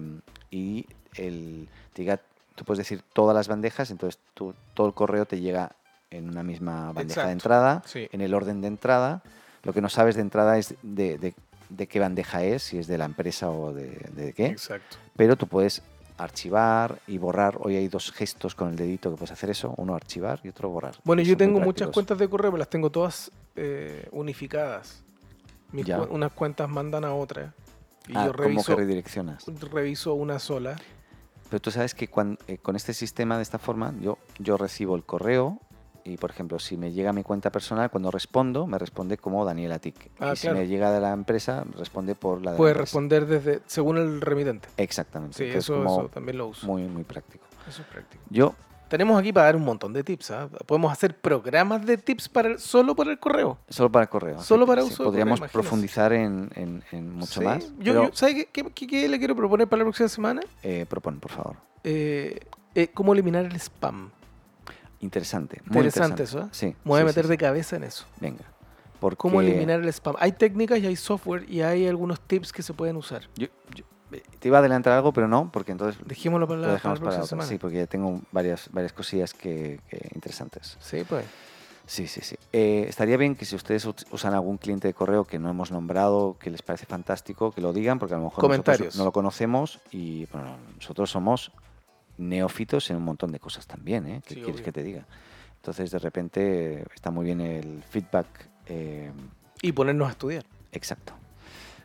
y el, te llega- tú puedes decir todas las bandejas, entonces tú- todo el correo te llega en una misma bandeja de entrada, sí. en el orden de entrada. Lo que no sabes de entrada es de, de- de qué bandeja es, si es de la empresa o de, de qué Exacto. pero tú puedes archivar y borrar. Hoy hay dos gestos con el dedito que puedes hacer eso, uno archivar y otro borrar. Bueno, yo tengo muchas cuentas de correo, pero las tengo todas eh, unificadas. Mis unas cuentas mandan a otras. Y Ah, yo ¿cómo reviso, que redireccionas? reviso una sola. Pero tú sabes que eh, con este sistema, de esta forma, yo, yo recibo el correo y, por ejemplo, si me llega a mi cuenta personal, cuando respondo, me responde como Daniela Tic. Ah, y si claro. me llega de la empresa, responde por la de la Puedes empresa. responder desde según el remitente. Exactamente. Sí, Entonces, eso, eso también lo uso. muy, muy práctico. Eso es práctico. Yo, Tenemos aquí para dar un montón de tips. ¿ah? Podemos hacer programas de tips para el- solo para el correo. solo para el correo. Solo para sí, uso de correo, Podríamos imagínese. profundizar en, en- en mucho Sí. más. Yo, pero, yo- ¿Sabe qué, qué- qué- qué le quiero proponer para la próxima semana? eh, propon, por favor. Eh, eh, ¿Cómo eliminar el spam? Interesante. Muy Interesante interesante, eso, ¿eh? Sí. Me voy a sí, meter sí, de cabeza en eso. Venga. Porque ¿Cómo eliminar el spam? Hay técnicas y hay software y hay algunos tips que se pueden usar. Yo, yo- eh, te iba a adelantar algo, pero no, porque entonces Dejémoslo para lo la, para la dejamos para próxima otra. semana. Sí, porque ya tengo varias, varias cosillas que, que interesantes. Sí, pues. Sí, sí, sí. Eh, estaría bien que si ustedes usan algún cliente de correo que no hemos nombrado, que les parece fantástico, que lo digan, porque a lo mejor Comentarios. no lo conocemos y bueno, nosotros somos neófitos en un montón de cosas también, ¿eh? ¿Qué Sí, quieres obvio. que te diga? Entonces, de repente, eh, está muy bien el feedback eh, Y ponernos a estudiar. exacto.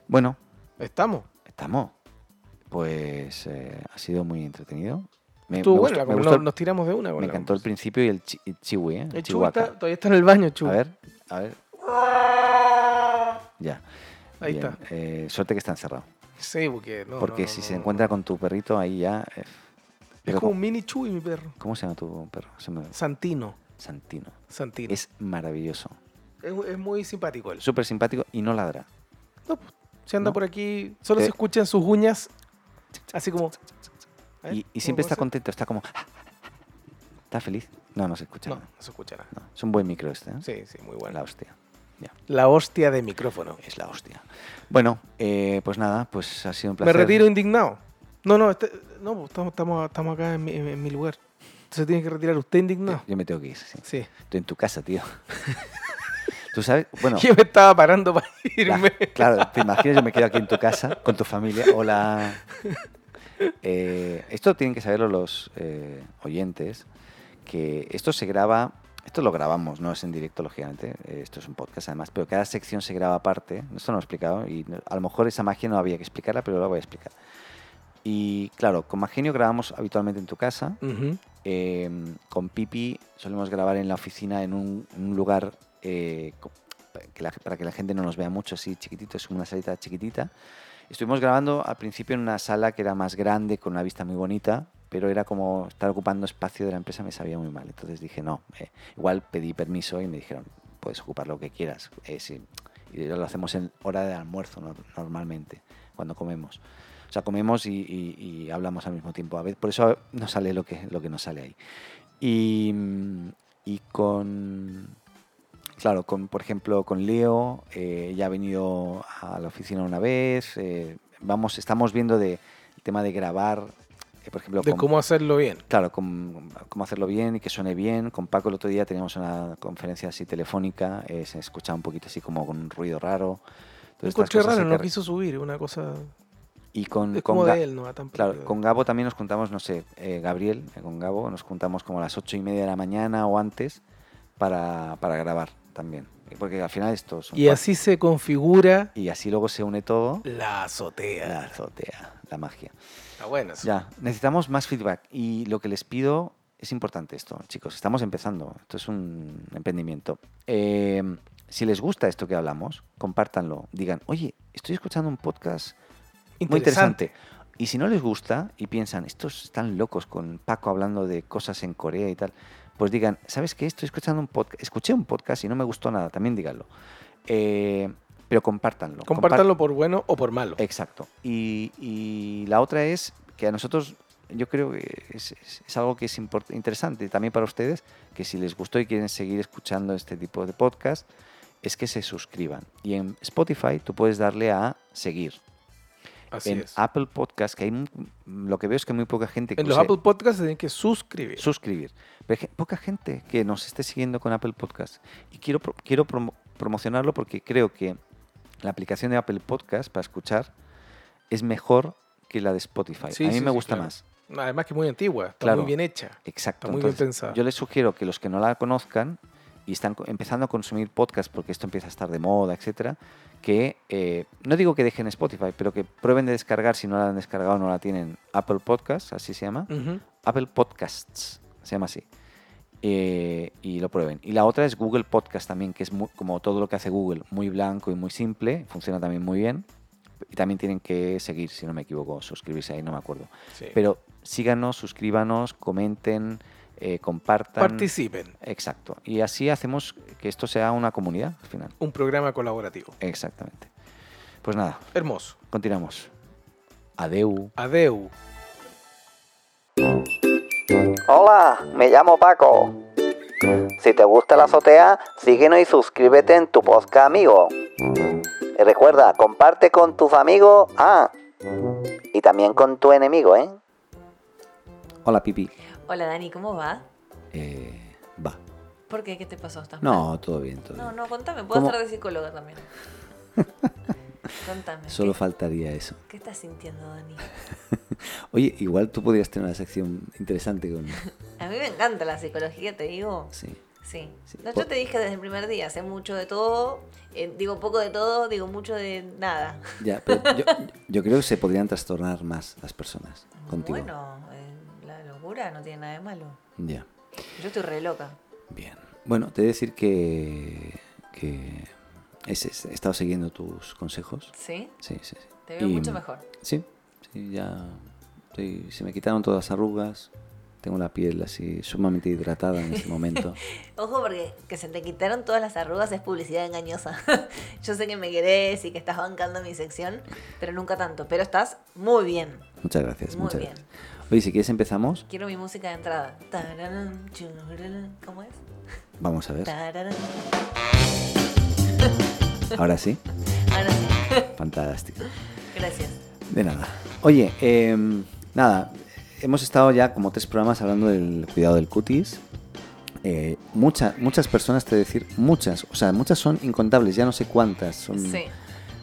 Bueno, Estamos. estamos. Pues eh, ha sido muy entretenido. Me, Estuvo me gustó- me nos, gustó el- nos tiramos de una. me encantó el principio y el, chi- el chihui, ¿eh? El chihuahua. está- todavía está en el baño, Chu. A ver, a ver. Ya. Ahí Bien, está. eh, suerte que está encerrado. Sí, porque no. porque no, no, si se encuentra con tu perrito ahí ya. Eh, Es como ¿cómo, un mini Chu y mi perro. cómo se llama tu perro? Se me- Santino. Santino. Santino. Es, maravilloso. es muy simpático él. Súper simpático y no ladra. No, pues, se anda ¿No? por aquí, solo Eh. se escuchan sus uñas, así como... Ver, Y, y ¿cómo siempre está contento, está como. ¿Está feliz? No, no se escucha. No, nada. no se escucha nada. No, Es un buen micro este. ¿eh? Sí, sí, muy bueno. La La, hostia. hostia de micrófono. Es la hostia. Bueno, eh, pues nada, pues ha sido un Me placer. retiro indignado. No, no, este- no pues, estamos, estamos, estamos acá en mi, en- mi lugar. Entonces tiene que retirar usted indignado. Yo me tengo que ir, sí. Sí. Estoy en tu casa, tío. Tú sabes, bueno, Yo me estaba parando para la- irme. claro, te imaginas, yo me quedo aquí en tu casa con tu familia. Hola. Eh, esto tienen que saberlo los eh, oyentes, que esto se graba, esto lo grabamos, no es en directo, lógicamente, eh, esto es un podcast además, pero cada sección se graba aparte, esto no lo he explicado, y a lo mejor esa magia no había que explicarla, pero la voy a explicar. Y claro, con Magenio grabamos habitualmente en tu casa, Ujú. eh, con Pipi solemos grabar en la oficina en un, en un lugar eh, que, la, para que la gente no nos vea mucho, así chiquitito, es una salita chiquitita. Estuvimos grabando al principio en una sala que era más grande, con una vista muy bonita, pero era como estar ocupando espacio de la empresa me sabía muy mal. Entonces dije, no, eh, igual pedí permiso y me dijeron, puedes ocupar lo que quieras. Eh, sí. Y lo hacemos en hora de almuerzo no- normalmente, cuando comemos. O sea, comemos y, y- y hablamos al mismo tiempo. A veces, por eso no sale lo que, lo que nos sale ahí. Y, y con, claro, con, por ejemplo, con Leo, eh, ya ha venido a la oficina una vez. eh, vamos, estamos viendo de, el tema de grabar eh, por ejemplo, De con- cómo hacerlo bien. Claro, cómo, cómo hacerlo bien y que suene bien. Con Paco el otro día teníamos una conferencia así telefónica, eh, se escuchaba un poquito así como con un ruido raro. Entonces, encontré cosas raro, no quiso subir, una cosa... Y con, Es con como Ga- de él, ¿no? Claro, con Gabo también nos juntamos, no sé, eh, Gabriel, eh, con Gabo nos juntamos como a las ocho y media de la mañana o antes para, para grabar también. Porque al final esto Y así se configura y así luego se une todo. la azotea. La azotea, la magia. Está bueno eso. Ya, necesitamos más feedback y lo que les pido es importante esto, chicos. Estamos empezando, esto es un emprendimiento. Eh, si les gusta esto que hablamos, compártanlo. Digan, oye, estoy escuchando un podcast muy interesante. Y si no les gusta y piensan, estos están locos con Paco hablando de cosas en Corea y tal, pues digan, ¿sabes qué? Estoy escuchando un podcast, escuché un podcast y no me gustó nada, también díganlo. Eh, pero compártanlo. compart- Compártanlo por bueno o por malo. Exacto. Y, y la otra es que a nosotros, yo creo que es, es- es algo que es interesante también para ustedes, que si les gustó y quieren seguir escuchando este tipo de podcast, es que se suscriban. Y en Spotify tú puedes darle a seguir. Así en es. Apple Podcast, que hay lo que veo es que muy poca gente que En los Apple Podcasts se tienen que suscribir. suscribir. Pero poca gente que nos esté siguiendo con Apple Podcast. Y quiero, quiero promo- promocionarlo porque creo que la aplicación de Apple Podcast para escuchar es mejor que la de Spotify. Sí, a mí sí, me sí, gusta claro. más. Además que muy antigua, está Claro. muy bien hecha. Exacto. Está muy bien pensada. Yo les sugiero que los que no la conozcan y están empezando a consumir podcast porque esto empieza a estar de moda, etcétera, que eh, no digo que dejen Spotify, pero que prueben de descargar si no la han descargado o no la tienen Apple Podcasts, así se llama. Apple Podcasts, se llama así. Eh, y lo prueben. Y la otra es Google Podcast también, que es como todo lo que hace Google, muy blanco y muy simple, funciona también muy bien. Y también tienen que seguir, si no me equivoco, suscribirse ahí, no me acuerdo. Sí. Pero síganos, suscríbanos, comenten, eh, compartan. Participen. Exacto. Y así hacemos que esto sea una comunidad al final. Un programa colaborativo. Exactamente. Pues nada, Hermoso. continuamos. Adeu. Adeu. Hola, me llamo Paco. Si te gusta la azotea, síguenos y suscríbete en tu podcast amigo. Y recuerda, comparte con tus amigos, ah, y también con tu enemigo, ¿eh? Hola, Pipi. Hola Dani, ¿cómo va? Eh, va. ¿Por qué? ¿Qué te pasó? ¿Estás mal? No, todo bien, todo No, bien. no, contame, puedo ¿Cómo? ser de psicóloga también. contame. Solo ¿qué, faltaría eso. ¿Qué estás sintiendo, Dani? Oye, igual tú podrías tener una sección interesante con... A mí me encanta la psicología, te digo. Sí. Sí. Sí. No, yo te dije desde el primer día, sé mucho de todo, eh, digo poco de todo, digo mucho de nada. Ya, pero yo, yo creo que se podrían trastornar más las personas contigo. Bueno, eh, locura no tiene nada de malo. Ya, Yo estoy re loca. bien. Bueno, te he de decir que, que es- es- he estado siguiendo tus consejos. ¿Sí? Sí, sí, sí. Te veo Y- mucho mejor. Sí, sí, ya estoy- se me quitaron todas las arrugas. Tengo la piel así sumamente hidratada en este momento. Ojo porque que se te quitaron todas las arrugas es publicidad engañosa. Yo sé que me querés y que estás bancando mi sección, pero nunca tanto. Pero estás muy bien. Muchas gracias, Muy muchas bien. gracias. Oye, si quieres empezamos, Quiero mi música de entrada. ¿Cómo es? vamos a ver. Ahora sí, Ahora sí. fantástico. Gracias. De nada. Oye, em, nada, hemos estado ya como tres programas hablando del cuidado del cutis. Eh, mucha- muchas personas, te decir, muchas, o sea, muchas son incontables, ya no sé cuántas, son Sí.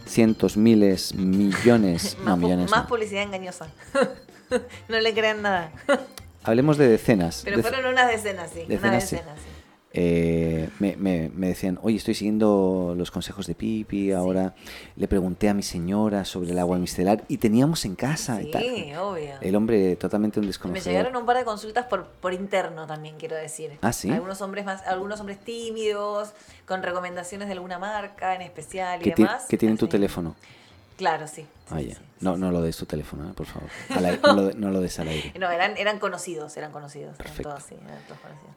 cientos, miles, millones, no Más, pu- millones. más no. publicidad engañosa. no le crean nada. Hablemos de decenas. Pero fueron unas decenas, sí. Decenas, unas sí. decenas, sí. eh, me, me- me decían, oye, estoy siguiendo los consejos de Pipi, ahora le pregunté a mi señora sobre el agua micelar y teníamos en casa y tal. Sí, obvio. El hombre totalmente un Me desconocido. llegaron un par de consultas por, por interno también, quiero decir. Ah, ¿sí? Algunos hombres más, algunos hombres tímidos, con recomendaciones de alguna marca en especial y demás. que tienen tu teléfono. Claro, sí. sí, Ah, sí, ya. sí, no, no lo des tu teléfono, eh, por favor. Aire- no, lo, no lo des al aire. No, eran, eran conocidos, eran conocidos. Perfecto. Eran todos, sí, eran todos conocidos.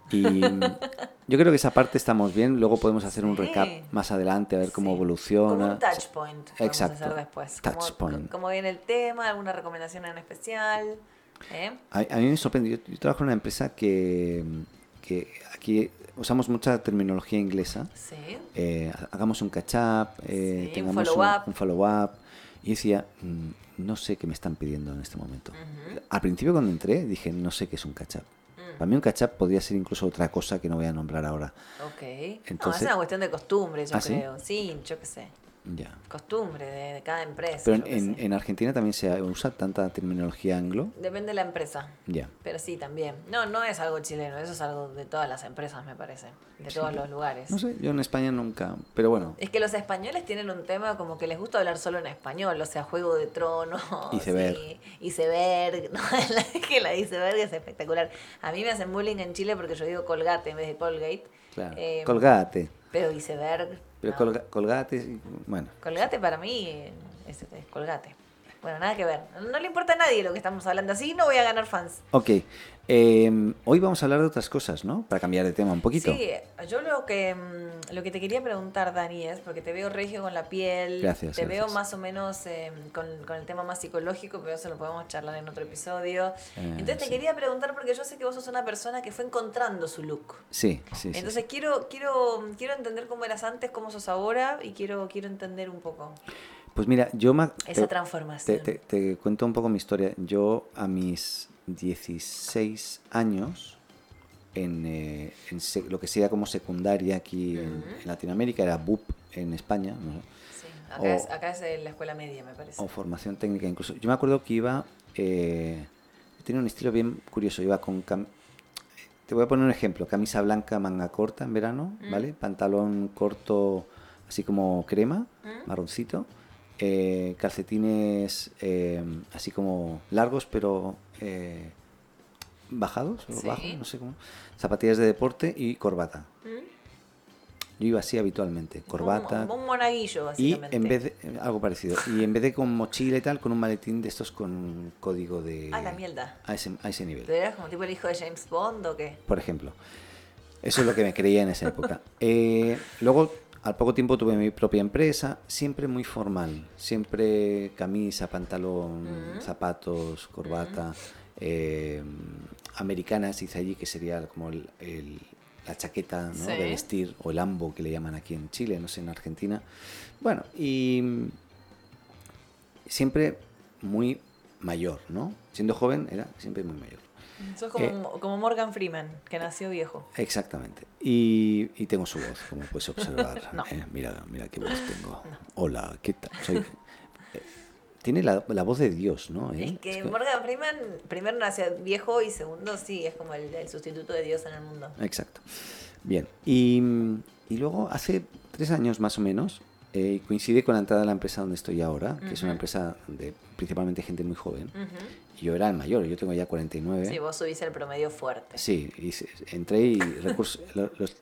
Y yo creo que esa parte estamos bien. Luego podemos hacer un recap más adelante, a ver cómo Sí. evoluciona. Como un touch point. Exacto. hacer después. Touch Cómo- point. Cómo viene el tema, alguna recomendación en especial. ¿eh? A, a mí me sorprende. Yo, yo trabajo en una empresa que, que aquí usamos mucha terminología inglesa. Sí. Eh, hagamos un catch-up, eh, Sí, un tengamos follow-up. un follow-up. Y decía, "Mm, no sé qué me están pidiendo en este momento. Al principio cuando entré dije, no sé qué es un catch-up. Mm. Para mí un catch-up podría ser incluso otra cosa que no voy a nombrar ahora. Ok. no, Entonces- es una cuestión de costumbre, yo ¿Ah, sí? creo. Sí, yo qué sé. Ya. Costumbre de, de cada empresa. Pero en, en- Argentina también se usa tanta terminología anglo. Depende de la empresa. Ya. Pero sí, también. No, no es algo chileno, eso es algo de todas las empresas, me parece. De todos los lugares. No sé, yo en España nunca. Pero bueno, Es que los españoles tienen un tema como que les gusta hablar solo en español, o sea, Juego de Tronos. Iceberg. y- Iceberg. No, la- que la Iceberg es espectacular. A mí me hacen bullying en Chile porque yo digo Colgate en vez de Colgate. claro. Eh, colgate. Pero Iceberg. Pero no. colga- colgate, bueno. Colgate para mí es, es Colgate. Bueno, nada que ver. No le importa a nadie lo que estamos hablando. Así no voy a ganar fans. Ok, eh, hoy vamos a hablar de otras cosas, ¿no? Para cambiar de tema un poquito. Sí, yo lo que mm, lo que te quería preguntar, Dani, es porque te veo regio con la piel, Gracias, te veo más o menos eh, con, con el tema más psicológico, pero eso lo podemos charlar en otro episodio. Eh, Entonces te sí. quería preguntar porque yo sé que vos sos una persona que fue encontrando su look. Sí, sí, sí, Entonces sí. quiero quiero quiero entender cómo eras antes, cómo sos ahora y quiero quiero entender un poco Pues mira, yo me, esa te- transformación. Te, te- te cuento un poco mi historia. Yo a mis 16 años, en, eh, en lo que sea como secundaria aquí en, Ujú. en Latinoamérica, era BUP en España, no sé, Sí, acá, o- es, acá es la escuela media, me parece. o formación técnica incluso. Yo me acuerdo que iba, eh, tenía un estilo bien curioso, iba con... cam- te voy a poner un ejemplo, camisa blanca, manga corta en verano, Mm. ¿vale? Pantalón corto, así como crema, ¿Mm? marroncito. Eh, calcetines eh, así como largos, pero eh, bajados, o Sí. bajos, no sé cómo. Zapatillas de deporte y corbata. ¿Mm? Yo iba así habitualmente, corbata. Un, un monaguillo, Y básicamente. en vez de, algo parecido. Y en vez de con mochila y tal, con un maletín de estos con un código de... Ah, la mierda. A ese, a ese nivel. ¿Pero eras como tipo el hijo de James Bond o qué? por ejemplo. Eso es lo que me creía en esa época. Eh, luego, al poco tiempo tuve mi propia empresa, siempre muy formal, siempre camisa, pantalón, Mm. zapatos, corbata, eh, americanas hice allí, que sería como el- el- la chaqueta ¿no? Sí. de vestir, o el ambo que le llaman aquí en Chile, no sé, en Argentina. Bueno, y mm, siempre muy mayor, ¿no? Siendo joven era siempre muy mayor. Sos como, Eh. como Morgan Freeman, que nació viejo. Exactamente. Y, y tengo su voz, como puedes observar. No. Eh, mira, mira qué voz tengo. Hola, ¿qué tal? Soy... eh, Tiene la, la voz de Dios, ¿no? ¿Eh? Es que Morgan Freeman, primero nació viejo y segundo, sí, es como el, el sustituto de Dios en el mundo. Exacto. Bien. Y, y luego, hace tres años más o menos, eh, coincide con la entrada de la empresa donde estoy ahora, que es una empresa de principalmente gente muy joven. Y yo era el mayor, yo tengo ya 49. Sí, vos subís el promedio fuerte. Sí, y entré y recursos, los-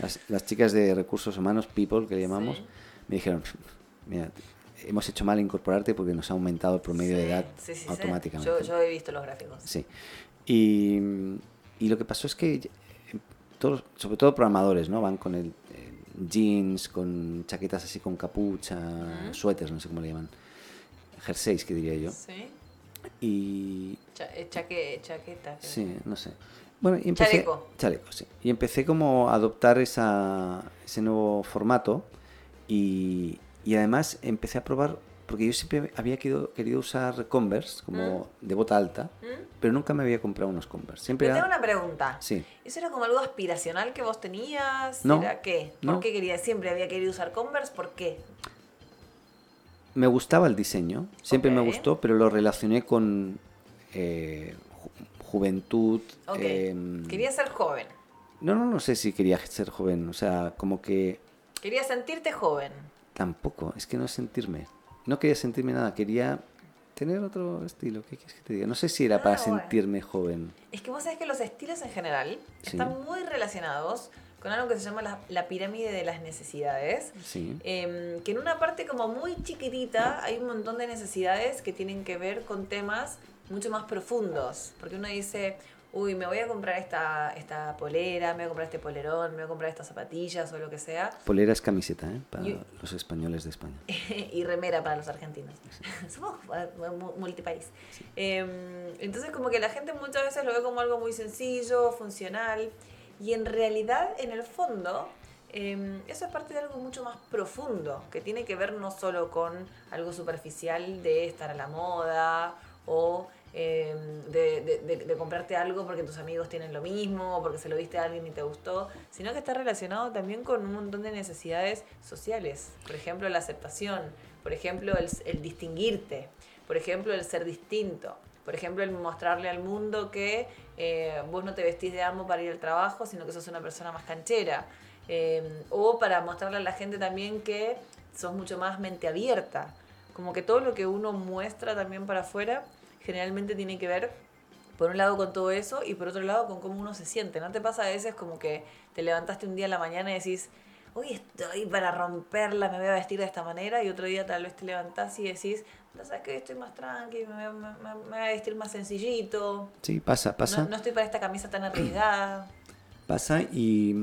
las, las chicas de recursos humanos, people, que le llamamos, Sí. me dijeron, mira, hemos hecho mal incorporarte porque nos ha aumentado el promedio de edad sí, automáticamente. Yo, yo he visto los gráficos. Sí. Y, y lo que pasó es que eh, todos, sobre todo programadores, ¿no? Van con el jeans, con chaquetas así con capucha, Ujú. suéteres, no sé cómo le llaman, jerseys, que diría yo. Sí. Y, eh, chaque- chaqueta. Sí, no sé. Bueno, y empecé, Chaleco. Chaleco, sí. Y empecé como a adoptar esa, ese nuevo formato y, y además empecé a probar, porque yo siempre había querido, querido usar Converse como de bota alta, ¿Mm? pero nunca me había comprado unos Converse. Siempre Pero era... tengo una pregunta. Sí. ¿Eso era como algo aspiracional que vos tenías? No, ¿Era qué? ¿Por no. qué querías? ¿Siempre había querido usar Converse? ¿Por qué? Me gustaba el diseño, siempre me gustó, pero lo relacioné con eh, ju- juventud. Ok. em, Querías ser joven. No, no, no sé si quería ser joven, o sea, como que Querías sentirte joven. Tampoco, es que no sentirme. No quería sentirme nada, quería tener otro estilo. ¿Qué quieres que te diga? No sé si era Ah, para bueno. sentirme joven. Es que vos sabés que los estilos en general Sí. están muy relacionados con algo que se llama la, la pirámide de las necesidades. Sí. Em, que en una parte como muy chiquitita hay un montón de necesidades que tienen que ver con temas mucho más profundos. Porque uno dice, uy, me voy a comprar esta, esta polera, me voy a comprar este polerón, me voy a comprar estas zapatillas o lo que sea. Polera es camiseta, ¿eh? Para Yo- los españoles de España. y remera para los argentinos. Somos eh, mu- multipaís. Em, entonces como que la gente muchas veces lo ve como algo muy sencillo, funcional, y en realidad, en el fondo, eh, eso es parte de algo mucho más profundo, que tiene que ver no solo con algo superficial de estar a la moda o de- de comprarte algo porque tus amigos tienen lo mismo, o porque se lo viste a alguien y te gustó, sino que está relacionado también con un montón de necesidades sociales. Por ejemplo, la aceptación, por ejemplo, el, el distinguirte, por ejemplo, el ser distinto, por ejemplo, el mostrarle al mundo que eh, vos no te vestís de amo para ir al trabajo, sino que sos una persona más canchera. Eh, o para mostrarle a la gente también que sos mucho más mente abierta. Como que todo lo que uno muestra también para afuera generalmente tiene que ver, por un lado, con todo eso y por otro lado, con cómo uno se siente. ¿No te pasa a veces como que te levantaste un día en la mañana y decís, hoy estoy para romperla, me voy a vestir de esta manera? Y otro día tal vez te levantás y decís, sabes que estoy más tranqui, me, a- me- me voy a vestir más sencillito. Sí, pasa, pasa. No, no estoy para esta camisa tan arriesgada. Pasa y,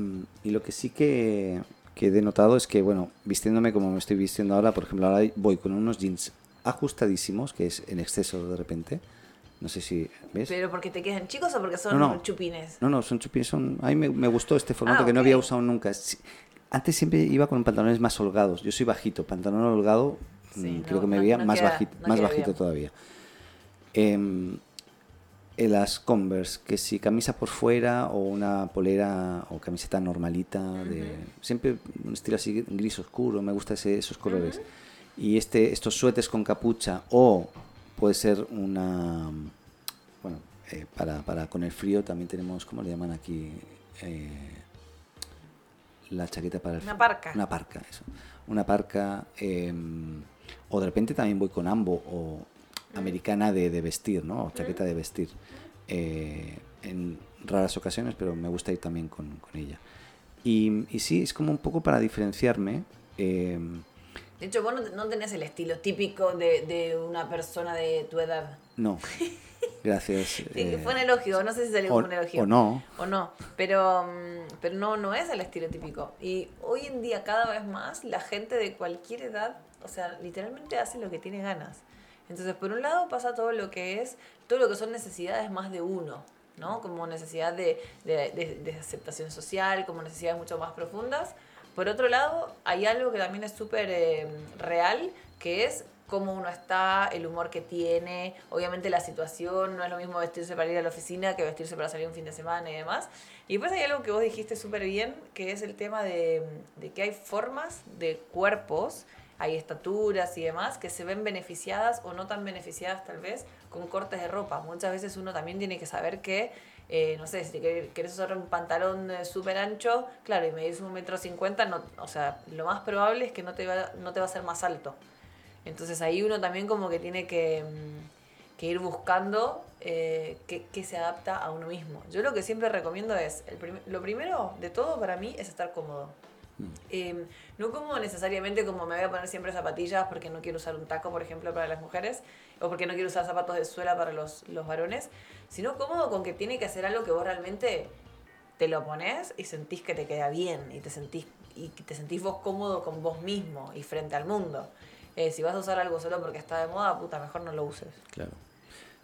y lo que sí que, que he denotado es que, bueno, vistiéndome como me estoy vistiendo ahora, por ejemplo, ahora voy con unos jeans ajustadísimos, que es en exceso de repente. No sé si, ¿ves? ¿Pero porque te quedan chicos o porque son No, no. chupines? No, no, son chupines, son... A mí me, me gustó este formato Ah, que no había usado nunca. Antes siempre iba con pantalones más holgados. Yo soy bajito, pantalón holgado, Sí, mm, no, creo que me veía no más, queda- bajito, más bajito bien. todavía. Em, en las Converse, que si camisa por fuera o una polera o camiseta normalita, de, siempre un estilo así gris oscuro, me gustan esos colores. Y este, estos suéteres con capucha o puede ser una... Bueno, eh, para, para con el frío también tenemos, ¿cómo le llaman aquí? Eh, la chaqueta para el Una frío. parca. Una parca, eso. Una parca. eh, o de repente también voy con ambo o americana de, de vestir, ¿no? O chaqueta de vestir. Eh, en raras ocasiones, pero me gusta ir también con, con ella. Y, y sí, es como un poco para diferenciarme. eh, De hecho, vos no, tenés el estilo típico de, de una persona de tu edad. no, gracias. Sí, eh, fue un elogio, no sé si salió como un elogio. o no. O no, pero, mm, pero no, no es el estilo típico. Y hoy en día, cada vez más, la gente de cualquier edad, o sea, literalmente hace lo que tiene ganas. Entonces, por un lado pasa todo lo que es, todo lo que son necesidades más de uno, ¿no? Como necesidad de, aceptación social, como necesidades mucho más profundas. Por otro lado, hay algo que también es súper eh, real, que es cómo uno está, el humor que tiene, obviamente la situación, no es lo mismo vestirse para ir a la oficina que vestirse para salir un fin de semana y demás. Y después hay algo que vos dijiste súper bien, que es el tema de, de que hay formas de cuerpos, hay estaturas y demás, que se ven beneficiadas o no tan beneficiadas tal vez con cortes de ropa. Muchas veces uno también tiene que saber que, eh, no sé, si querés usar un pantalón eh, súper ancho, claro, y medís un metro cincuenta, no, o sea, lo más probable es que no te va, no te va a ser más alto. Entonces ahí uno también como que tiene que, mm, ir buscando eh, se adapta a uno mismo. Yo lo que siempre recomiendo es, lo primero de todo para mí es estar cómodo. Eh, no como necesariamente como me voy a poner siempre zapatillas porque no quiero usar un taco, por ejemplo, para las mujeres, o porque no quiero usar zapatos de suela para los, los varones, sino cómodo con que tiene que hacer algo que vos realmente te lo pones y sentís que te queda bien y te sentís, y te sentís vos cómodo con vos mismo y frente al mundo. Eh, si vas a usar algo solo porque está de moda, puta, mejor no lo uses. Claro.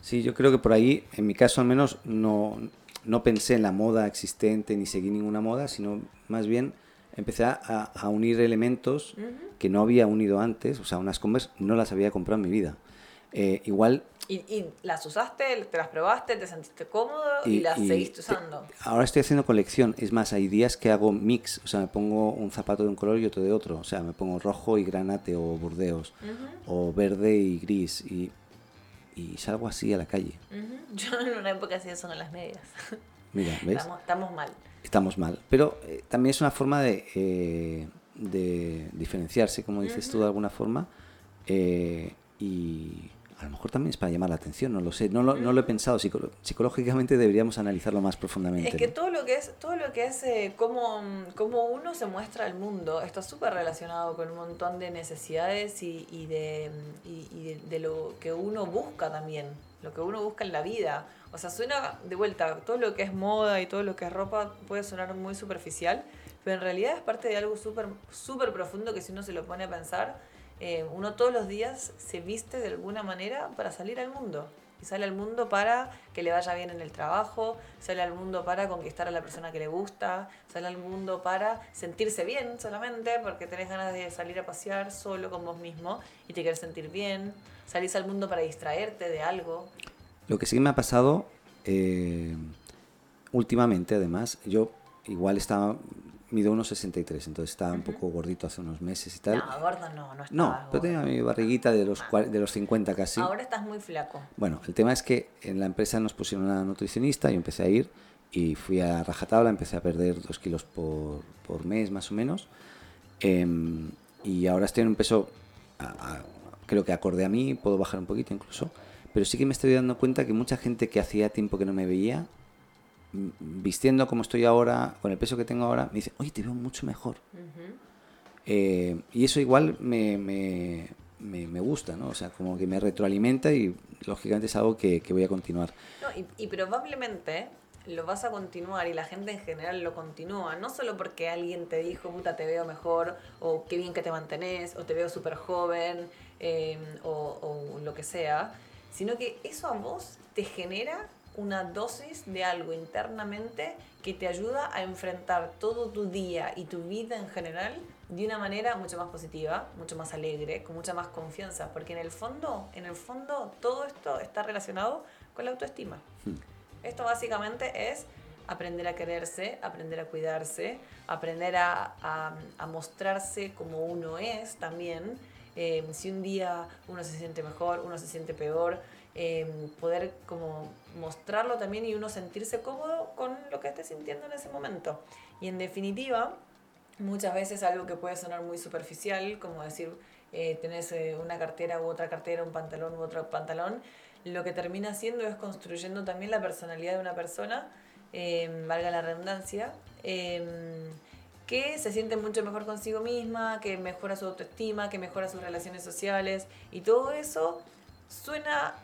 Sí, yo creo que por ahí, en mi caso al menos, no, no pensé en la moda existente ni seguí ninguna moda, sino más bien empecé a, a unir elementos que no había unido antes, o sea, unas Converse no las había comprado en mi vida. Eh, igual Y, y las usaste, te las probaste, te sentiste cómodo y, las seguiste te- usando. ahora estoy haciendo colección. Es más, hay días que hago mix. O sea, me pongo un zapato de un color y otro de otro. O sea, me pongo rojo y granate o burdeos. O verde y gris. Y, y salgo así a la calle. Ujú. Yo en una época hacía eso con las medias. Mira, ¿ves? Estamos, estamos mal. Estamos mal. Pero eh, también es una forma de, eh, de diferenciarse, como dices tú de alguna forma. eh, y a lo mejor también es para llamar la atención, no lo sé. No lo, no lo he pensado. Psicolo- psicológicamente deberíamos analizarlo más profundamente. Es que ¿no? todo lo que es, todo lo que es eh, cómo, cómo uno se muestra al mundo está súper relacionado con un montón de necesidades y, y de, y, y de, de lo que uno busca también, lo que uno busca en la vida. O sea, suena de vuelta, todo lo que es moda y todo lo que es ropa puede sonar muy superficial, pero en realidad es parte de algo súper súper profundo que si uno se lo pone a pensar, eh, uno todos los días se viste de alguna manera para salir al mundo. Y sale al mundo para que le vaya bien en el trabajo, sale al mundo para conquistar a la persona que le gusta, sale al mundo para sentirse bien solamente porque tenés ganas de salir a pasear solo con vos mismo y te quieres sentir bien, salís al mundo para distraerte de algo. Lo que sí me ha pasado eh, últimamente, además, yo igual estaba, mido unos 63, entonces estaba un poco gordito hace unos meses y tal. No, gordo no, no No, estabas pero tenía gordo. mi barriguita de los, cua- de los 50 casi. Ahora estás muy flaco. Bueno, el tema es que en la empresa nos pusieron una nutricionista, yo empecé a ir y fui a rajatabla, empecé a perder dos kilos por, por mes más o menos. Em, y ahora estoy en un peso, a- a- creo que acorde a mí, puedo bajar un poquito incluso. Pero sí que me estoy dando cuenta que mucha gente que hacía tiempo que no me veía, m- vistiendo como estoy ahora, con el peso que tengo ahora, me dice, oye, te veo mucho mejor. Eh, y eso igual me, me, me, me gusta, ¿no? O sea, como que me retroalimenta y lógicamente es algo que, que voy a continuar. No, y, y probablemente lo vas a continuar y la gente en general lo continúa, no solo porque alguien te dijo, puta, te veo mejor, o qué bien que te mantenés, o te veo súper joven, eh, o, o lo que sea, sino que eso a vos te genera una dosis de algo internamente que te ayuda a enfrentar todo tu día y tu vida en general de una manera mucho más positiva, mucho más alegre, con mucha más confianza, porque en el fondo, en el fondo todo esto está relacionado con la autoestima. Esto básicamente es aprender a quererse, aprender a cuidarse, aprender a, a- a mostrarse como uno es también. Eh, si un día uno se siente mejor, uno se siente peor, eh, poder como mostrarlo también y uno sentirse cómodo con lo que esté sintiendo en ese momento. Y en definitiva, muchas veces algo que puede sonar muy superficial, como decir, eh, tenés eh, una cartera u otra cartera, un pantalón u otro pantalón, lo que termina haciendo es construyendo también la personalidad de una persona, eh, valga la redundancia, que se siente mucho mejor consigo misma, que mejora su autoestima, que mejora sus relaciones sociales y todo eso suena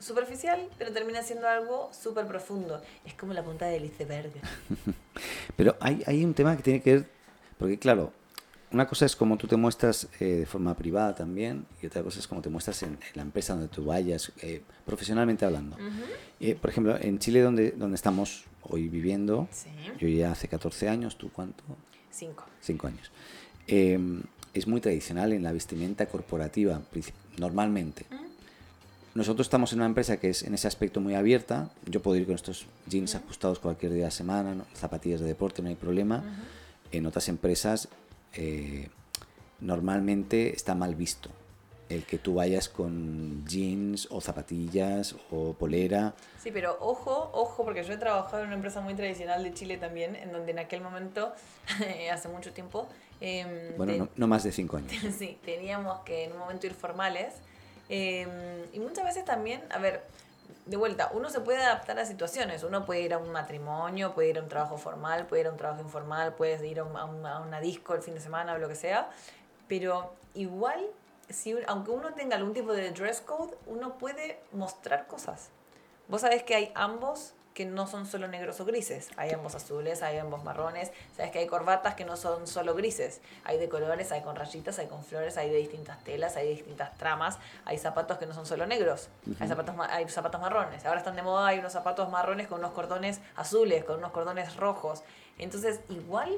superficial, pero termina siendo algo súper profundo. Es como la punta del iceberg. Pero hay, hay un tema que tiene que ver, porque claro, una cosa es cómo tú te muestras eh, de forma privada también, y otra cosa es cómo te muestras en, en la empresa donde tú vayas, eh, profesionalmente hablando. Eh, por ejemplo, en Chile, donde, donde estamos hoy viviendo, Sí. yo ya hace 14 años, ¿tú cuánto? Cinco. Cinco años. Eh, es muy tradicional en la vestimenta corporativa, normalmente. Nosotros estamos en una empresa que es en ese aspecto muy abierta. Yo puedo ir con estos jeans ajustados cualquier día de la semana, ¿no? zapatillas de deporte, no hay problema. En otras empresas eh, normalmente está mal visto el que tú vayas con jeans o zapatillas o polera. Sí, pero ojo, ojo, porque yo he trabajado en una empresa muy tradicional de Chile también, en donde en aquel momento, hace mucho tiempo, em, Bueno, no, no más de cinco años. sí, teníamos que en un momento ir formales. em, y muchas veces también, a ver, de vuelta, uno se puede adaptar a situaciones. Uno puede ir a un matrimonio, puede ir a un trabajo formal, puede ir a un trabajo informal, puedes ir a, un- a una disco el fin de semana o lo que sea. Pero igual, si, un- aunque uno tenga algún tipo de dress code, uno puede mostrar cosas. Vos sabés que hay ambos que no son solo negros o grises. Hay ambos azules, hay ambos marrones. Sabes que hay corbatas que no son solo grises. Hay de colores, hay con rayitas, hay con flores, hay de distintas telas, hay de distintas tramas. Hay zapatos que no son solo negros. Hay, zapatos, hay zapatos marrones. Ahora están de moda, hay unos zapatos marrones con unos cordones azules, con unos cordones rojos. Entonces, igual,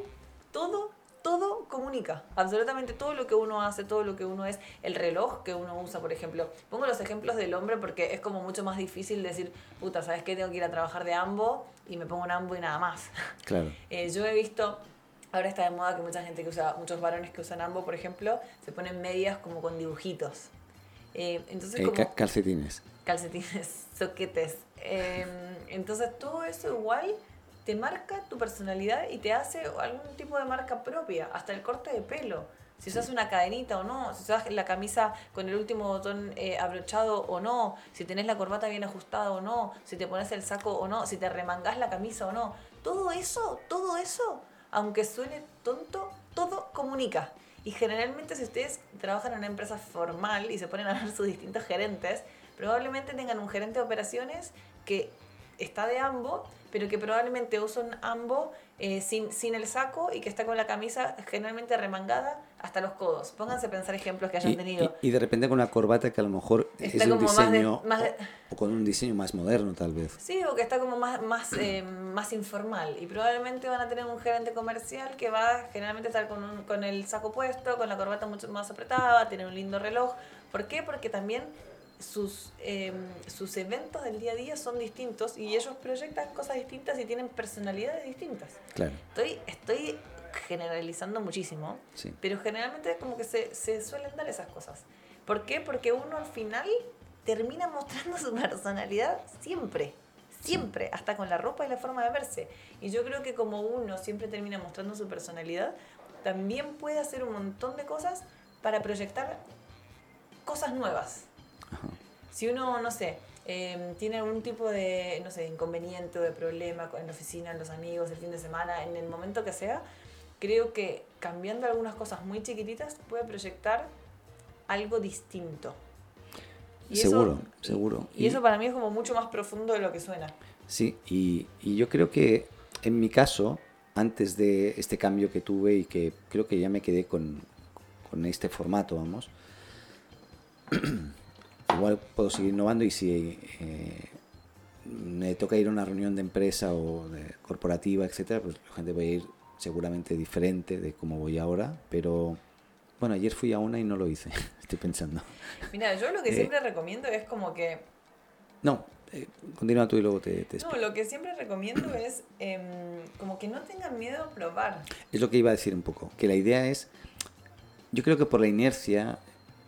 todo todo comunica, absolutamente todo lo que uno hace, todo lo que uno es, el reloj que uno usa, por ejemplo. Pongo los ejemplos del hombre porque es como mucho más difícil decir, puta, ¿sabes qué? Tengo que ir a trabajar de ambo y me pongo un ambo y nada más. Claro. Eh, yo he visto, ahora está de moda que mucha gente que usa, muchos varones que usan ambo, por ejemplo, se ponen medias como con dibujitos. Eh, entonces, Eh, como calcetines. calcetines, soquetes. Eh, entonces todo eso igual te marca tu personalidad y te hace algún tipo de marca propia, hasta el corte de pelo. Si usas una cadenita o no, si usas la camisa con el último botón eh, abrochado o no, si tenés la corbata bien ajustada o no, si te pones el saco o no, si te remangás la camisa o no. Todo eso, todo eso, aunque suene tonto, todo comunica. Y generalmente si ustedes trabajan en una empresa formal y se ponen a ver sus distintos gerentes, probablemente tengan un gerente de operaciones que está de ambo, pero que probablemente usa un ambo eh, sin, sin el saco y que está con la camisa generalmente remangada hasta los codos. Pónganse a pensar ejemplos que hayan Y, tenido. y- y de repente con una corbata que a lo mejor Está es un como más de- diseño más de- o, o con un diseño más moderno tal vez. Sí, o que está como más, más, eh, más informal. Y probablemente van a tener un gerente comercial que va generalmente a estar con, un- con el saco puesto, con la corbata mucho más apretada, tiene un lindo reloj. ¿Por qué? Porque también sus, eh, sus eventos del día a día son distintos y ellos proyectan cosas distintas y tienen personalidades distintas. Claro. Estoy, estoy generalizando muchísimo, Sí. pero generalmente como que se, se suelen dar esas cosas. ¿Por qué? Porque uno al final termina mostrando su personalidad siempre, siempre, hasta con la ropa y la forma de verse. Y yo creo que como uno siempre termina mostrando su personalidad, también puede hacer un montón de cosas para proyectar cosas nuevas. Si uno, no sé, eh, tiene algún tipo de, no sé, inconveniente o de problema en la oficina, en los amigos, el fin de semana, en el momento que sea, creo que cambiando algunas cosas muy chiquititas puede proyectar algo distinto. Seguro, seguro. Y, Y- eso para mí es como mucho más profundo de lo que suena. Sí, y, y yo creo que en mi caso, antes de este cambio que tuve y que creo que ya me quedé con, con este formato, vamos, igual puedo seguir innovando y si eh, me toca ir a una reunión de empresa o de corporativa, etcétera, pues la gente va a ir seguramente diferente de cómo voy ahora, pero bueno, ayer fui a una y no lo hice, estoy pensando. Mira, yo lo que Eh, siempre recomiendo es como que No, eh, continúa tú y luego te, te No, lo que siempre recomiendo es em, como que no tengan miedo a probar. Es lo que iba a decir un poco, que la idea es, yo creo que por la inercia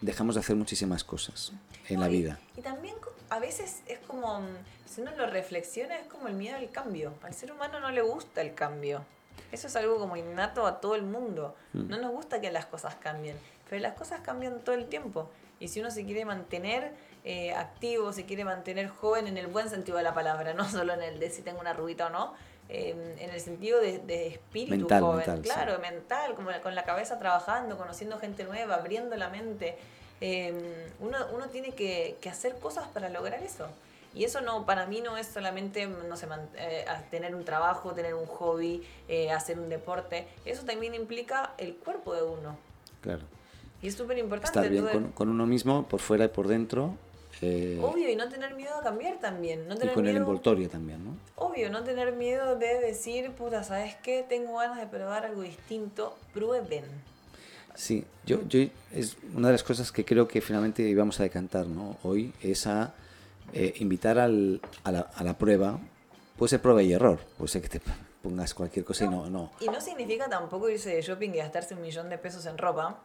dejamos de hacer muchísimas cosas en No, la y- vida. Y, también a veces es como, mm, si uno lo reflexiona, es como el miedo al cambio. Al ser humano no le gusta el cambio. Eso es algo como innato a todo el mundo. Mm. No nos gusta que las cosas cambien, pero las cosas cambian todo el tiempo. Y si uno se quiere mantener eh, activo, se quiere mantener joven en el buen sentido de la palabra, no solo en el de si tengo una rubita o no, eh, en el sentido de, de espíritu Mental, joven, mental, sí. claro, mental, como con la cabeza trabajando, conociendo gente nueva, abriendo la mente. Eh, uno, uno tiene que, que hacer cosas para lograr eso. Y eso no, para mí no es solamente, no sé, man- eh, tener un trabajo, tener un hobby, eh, hacer un deporte. Eso también implica el cuerpo de uno. Claro. Y es súper importante. Estar bien con, con uno mismo, por fuera y por dentro, Obvio, y no tener miedo a cambiar también. No y tener con el miedo, envoltorio también, ¿no? Obvio, no tener miedo de decir, puta, ¿sabes qué? Tengo ganas de probar algo distinto. Prueben. Sí, yo, yo es una de las cosas que creo que finalmente íbamos a decantar, ¿no? Hoy es a eh, invitar al, a, la, a la prueba, puede ser prueba y error, puede ser que te pongas cualquier cosa y no, no. Y no significa tampoco irse de shopping y gastarse un millón de pesos en ropa.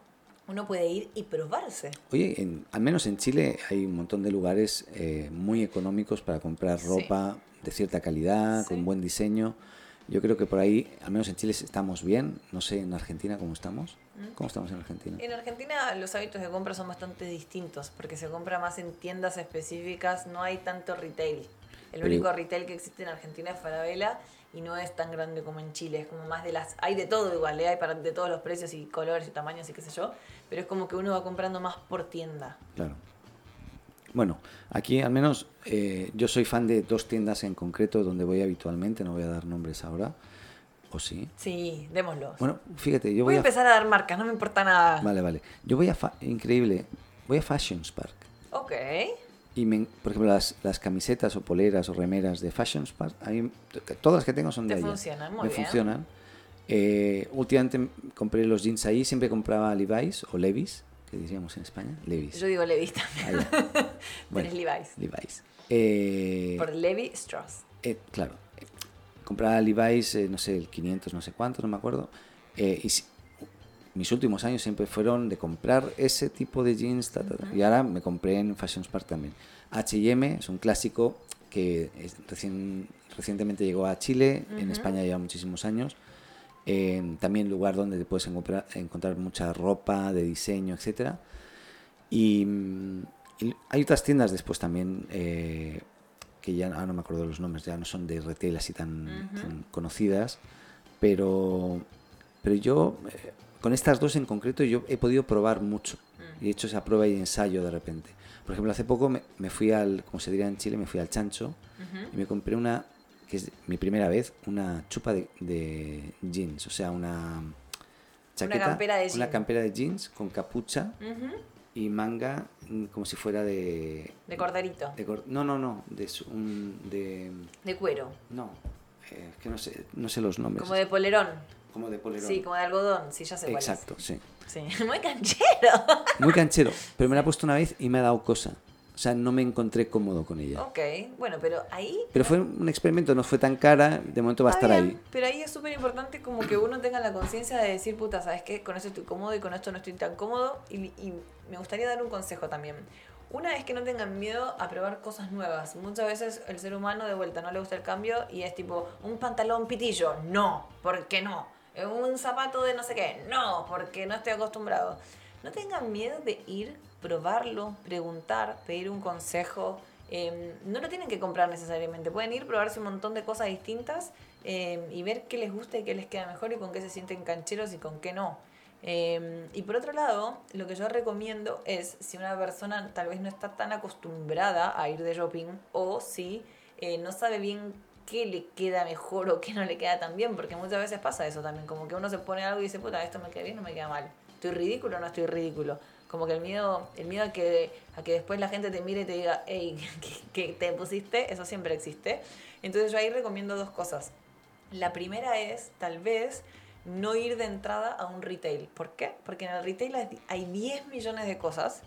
Uno puede ir y probarse. Oye, en- al menos en Chile hay un montón de lugares eh, muy económicos para comprar Sí. ropa de cierta calidad, Sí. con buen diseño. Yo creo que por ahí, al menos en Chile estamos bien. No sé en Argentina cómo estamos. ¿Mm? ¿Cómo estamos en Argentina? En Argentina los hábitos de compra son bastante distintos porque se compra más en tiendas específicas, no hay tanto retail. El Pero- único retail que existe en Argentina es Falabella y no es tan grande como en Chile, es como más de las... Hay de todo igual, ¿eh? hay para, de todos los precios y colores y tamaños y qué sé yo, pero es como que uno va comprando más por tienda. Claro. Bueno, aquí al menos eh, yo soy fan de dos tiendas en concreto donde voy habitualmente, no voy a dar nombres ahora, o sí. Sí, démoslos. Bueno, fíjate, yo voy voy a empezar a dar marcas, no me importa nada. Vale, vale. Yo voy a... fa- Increíble. Voy a Fashion Spark. Ok. Y, me- por ejemplo, las, las camisetas o poleras o remeras de Fashion Spark, a mí, t- todas las que tengo son de Te allá. funcionan, muy Me bien. funcionan. Eh, últimamente compré los jeans ahí, siempre compraba Levi's o Levi's, que diríamos en España. Levi's. Yo digo Levi's también. Allá. Bueno, Tenés Levi's. Levi's. Eh, Por Levi Strauss. eh, claro. compraba Levi's, eh, no sé, el 500, no sé cuánto, no me acuerdo. Y mis últimos años siempre fueron de comprar ese tipo de jeans. ta, ta, ta, Y ahora me compré en Fashion Spark también. HM es un clásico que es recientemente llegó a Chile, en España lleva muchísimos años. Eh, también lugar donde te puedes encontrar, encontrar mucha ropa de diseño. Y, mm, y hay otras tiendas después también eh, que ya no me acuerdo los nombres, ya no son de retail así tan, tan conocidas, pero, pero yo eh, con estas dos en concreto yo he podido probar mucho y he hecho esa prueba y ensayo de repente. Por ejemplo, hace poco me, me fui al, como se diría en Chile, me fui al chancho y me compré una, que es mi primera vez, una chupa de, de jeans, o sea, una chaqueta, campera de una campera de jeans con capucha y manga mm, como si fuera de... De corderito. de no, no, no, de, su- un, de... De cuero. No, eh, es que no sé, no sé los nombres. Como de polerón. Como de polerón. Sí, como de algodón. Sí, ya sé cuál es. Exacto, sí. Sí. Muy canchero. Muy canchero, pero me la he puesto una vez y me ha dado cosa. O sea, no me encontré cómodo con ella. ok, bueno, pero ahí Pero fue un experimento, no fue tan cara, de momento va a estar bien, ahí. Pero ahí es súper importante como que uno tenga la conciencia de decir, puta, ¿sabes qué? Con esto estoy cómodo y con esto no estoy tan cómodo. Y, y me gustaría dar un consejo también. Una es que no tengan miedo a probar cosas nuevas. Muchas veces el ser humano de vuelta no le gusta el cambio y es tipo, un pantalón pitillo, no, ¿por qué no? Un zapato de no sé qué, no, porque no estoy acostumbrado. No tengan miedo de ir, probarlo, preguntar, pedir un consejo. Eh, no lo tienen que comprar necesariamente. Pueden ir, probarse un montón de cosas distintas eh, y ver qué les gusta y qué les queda mejor y con qué se sienten cancheros y con qué no. Eh, y por otro lado, lo que yo recomiendo es si una persona tal vez no está tan acostumbrada a ir de shopping o si eh, no sabe bien qué le queda mejor o qué no le queda tan bien, porque muchas veces pasa eso también, como que uno se pone algo y dice, puta, esto me queda bien o me queda mal. ¿Estoy ridículo o no estoy ridículo? Como que el miedo, el miedo a que, a que después la gente te mire y te diga, hey, que te pusiste, eso siempre existe. Entonces yo ahí recomiendo dos cosas. La primera es, tal vez, no ir de entrada a un retail. ¿Por qué? Porque en el retail hay- hay 10 millones de cosas.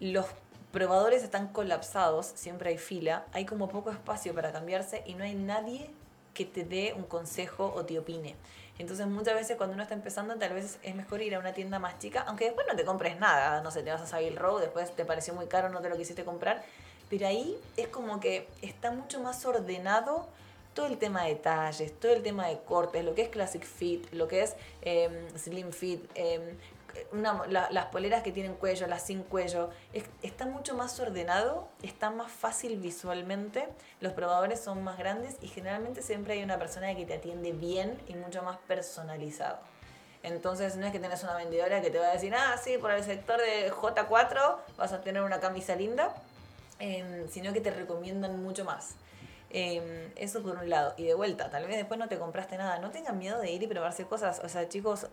Los probadores están colapsados, siempre hay fila, hay como poco espacio para cambiarse y no hay nadie que te dé un consejo o te opine. Entonces muchas veces cuando uno está empezando tal vez es mejor ir a una tienda más chica, aunque después no te compres nada, no sé, te vas a Savile Row, después te pareció muy caro, no te lo quisiste comprar, pero ahí es como que está mucho más ordenado todo el tema de talles, todo el tema de cortes, lo que es Classic Fit, lo que es em, Slim Fit, em, las poleras que tienen cuello, las sin cuello, es- está mucho más ordenado, está más fácil visualmente, los probadores son más grandes y generalmente siempre hay una persona que te atiende bien y mucho más personalizado. Entonces no es que tenés una vendedora que te va a decir, ah, sí, por el sector de J4 vas a tener una camisa linda, em, sino que te recomiendan mucho más. Em, eso por un lado. Y de vuelta, tal vez después no te compraste nada. No tengan miedo de ir y probarse cosas. O sea, chicos,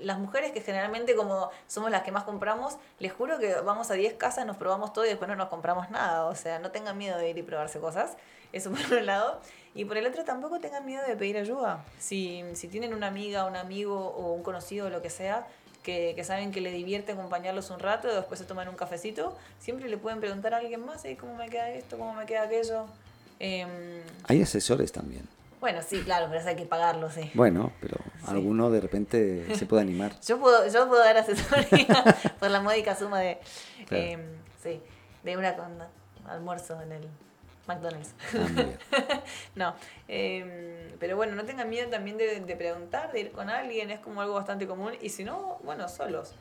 las mujeres que generalmente como somos las que más compramos, les juro que vamos a 10 casas, nos probamos todo y después no nos compramos nada. O sea, no tengan miedo de ir y probarse cosas. Eso por un lado. Y por el otro tampoco tengan miedo de pedir ayuda. Si, si tienen una amiga, un amigo o un conocido o lo que sea, que, saben que le divierte acompañarlos un rato, después se toman un cafecito, siempre le pueden preguntar a alguien más, "Ey, ¿cómo me queda esto? ¿Cómo me queda aquello? Em, Hay asesores también. Bueno, sí, claro, pero eso hay que pagarlo, sí. Bueno, pero alguno de repente se puede animar. Yo puedo, yo puedo dar asesoría por la módica suma de, Claro. em, sí, de una con almuerzo en el McDonald's. Ah, no, em, pero bueno, no tengan miedo también de, de preguntar, de ir con alguien, es como algo bastante común. Y si no, bueno, solos.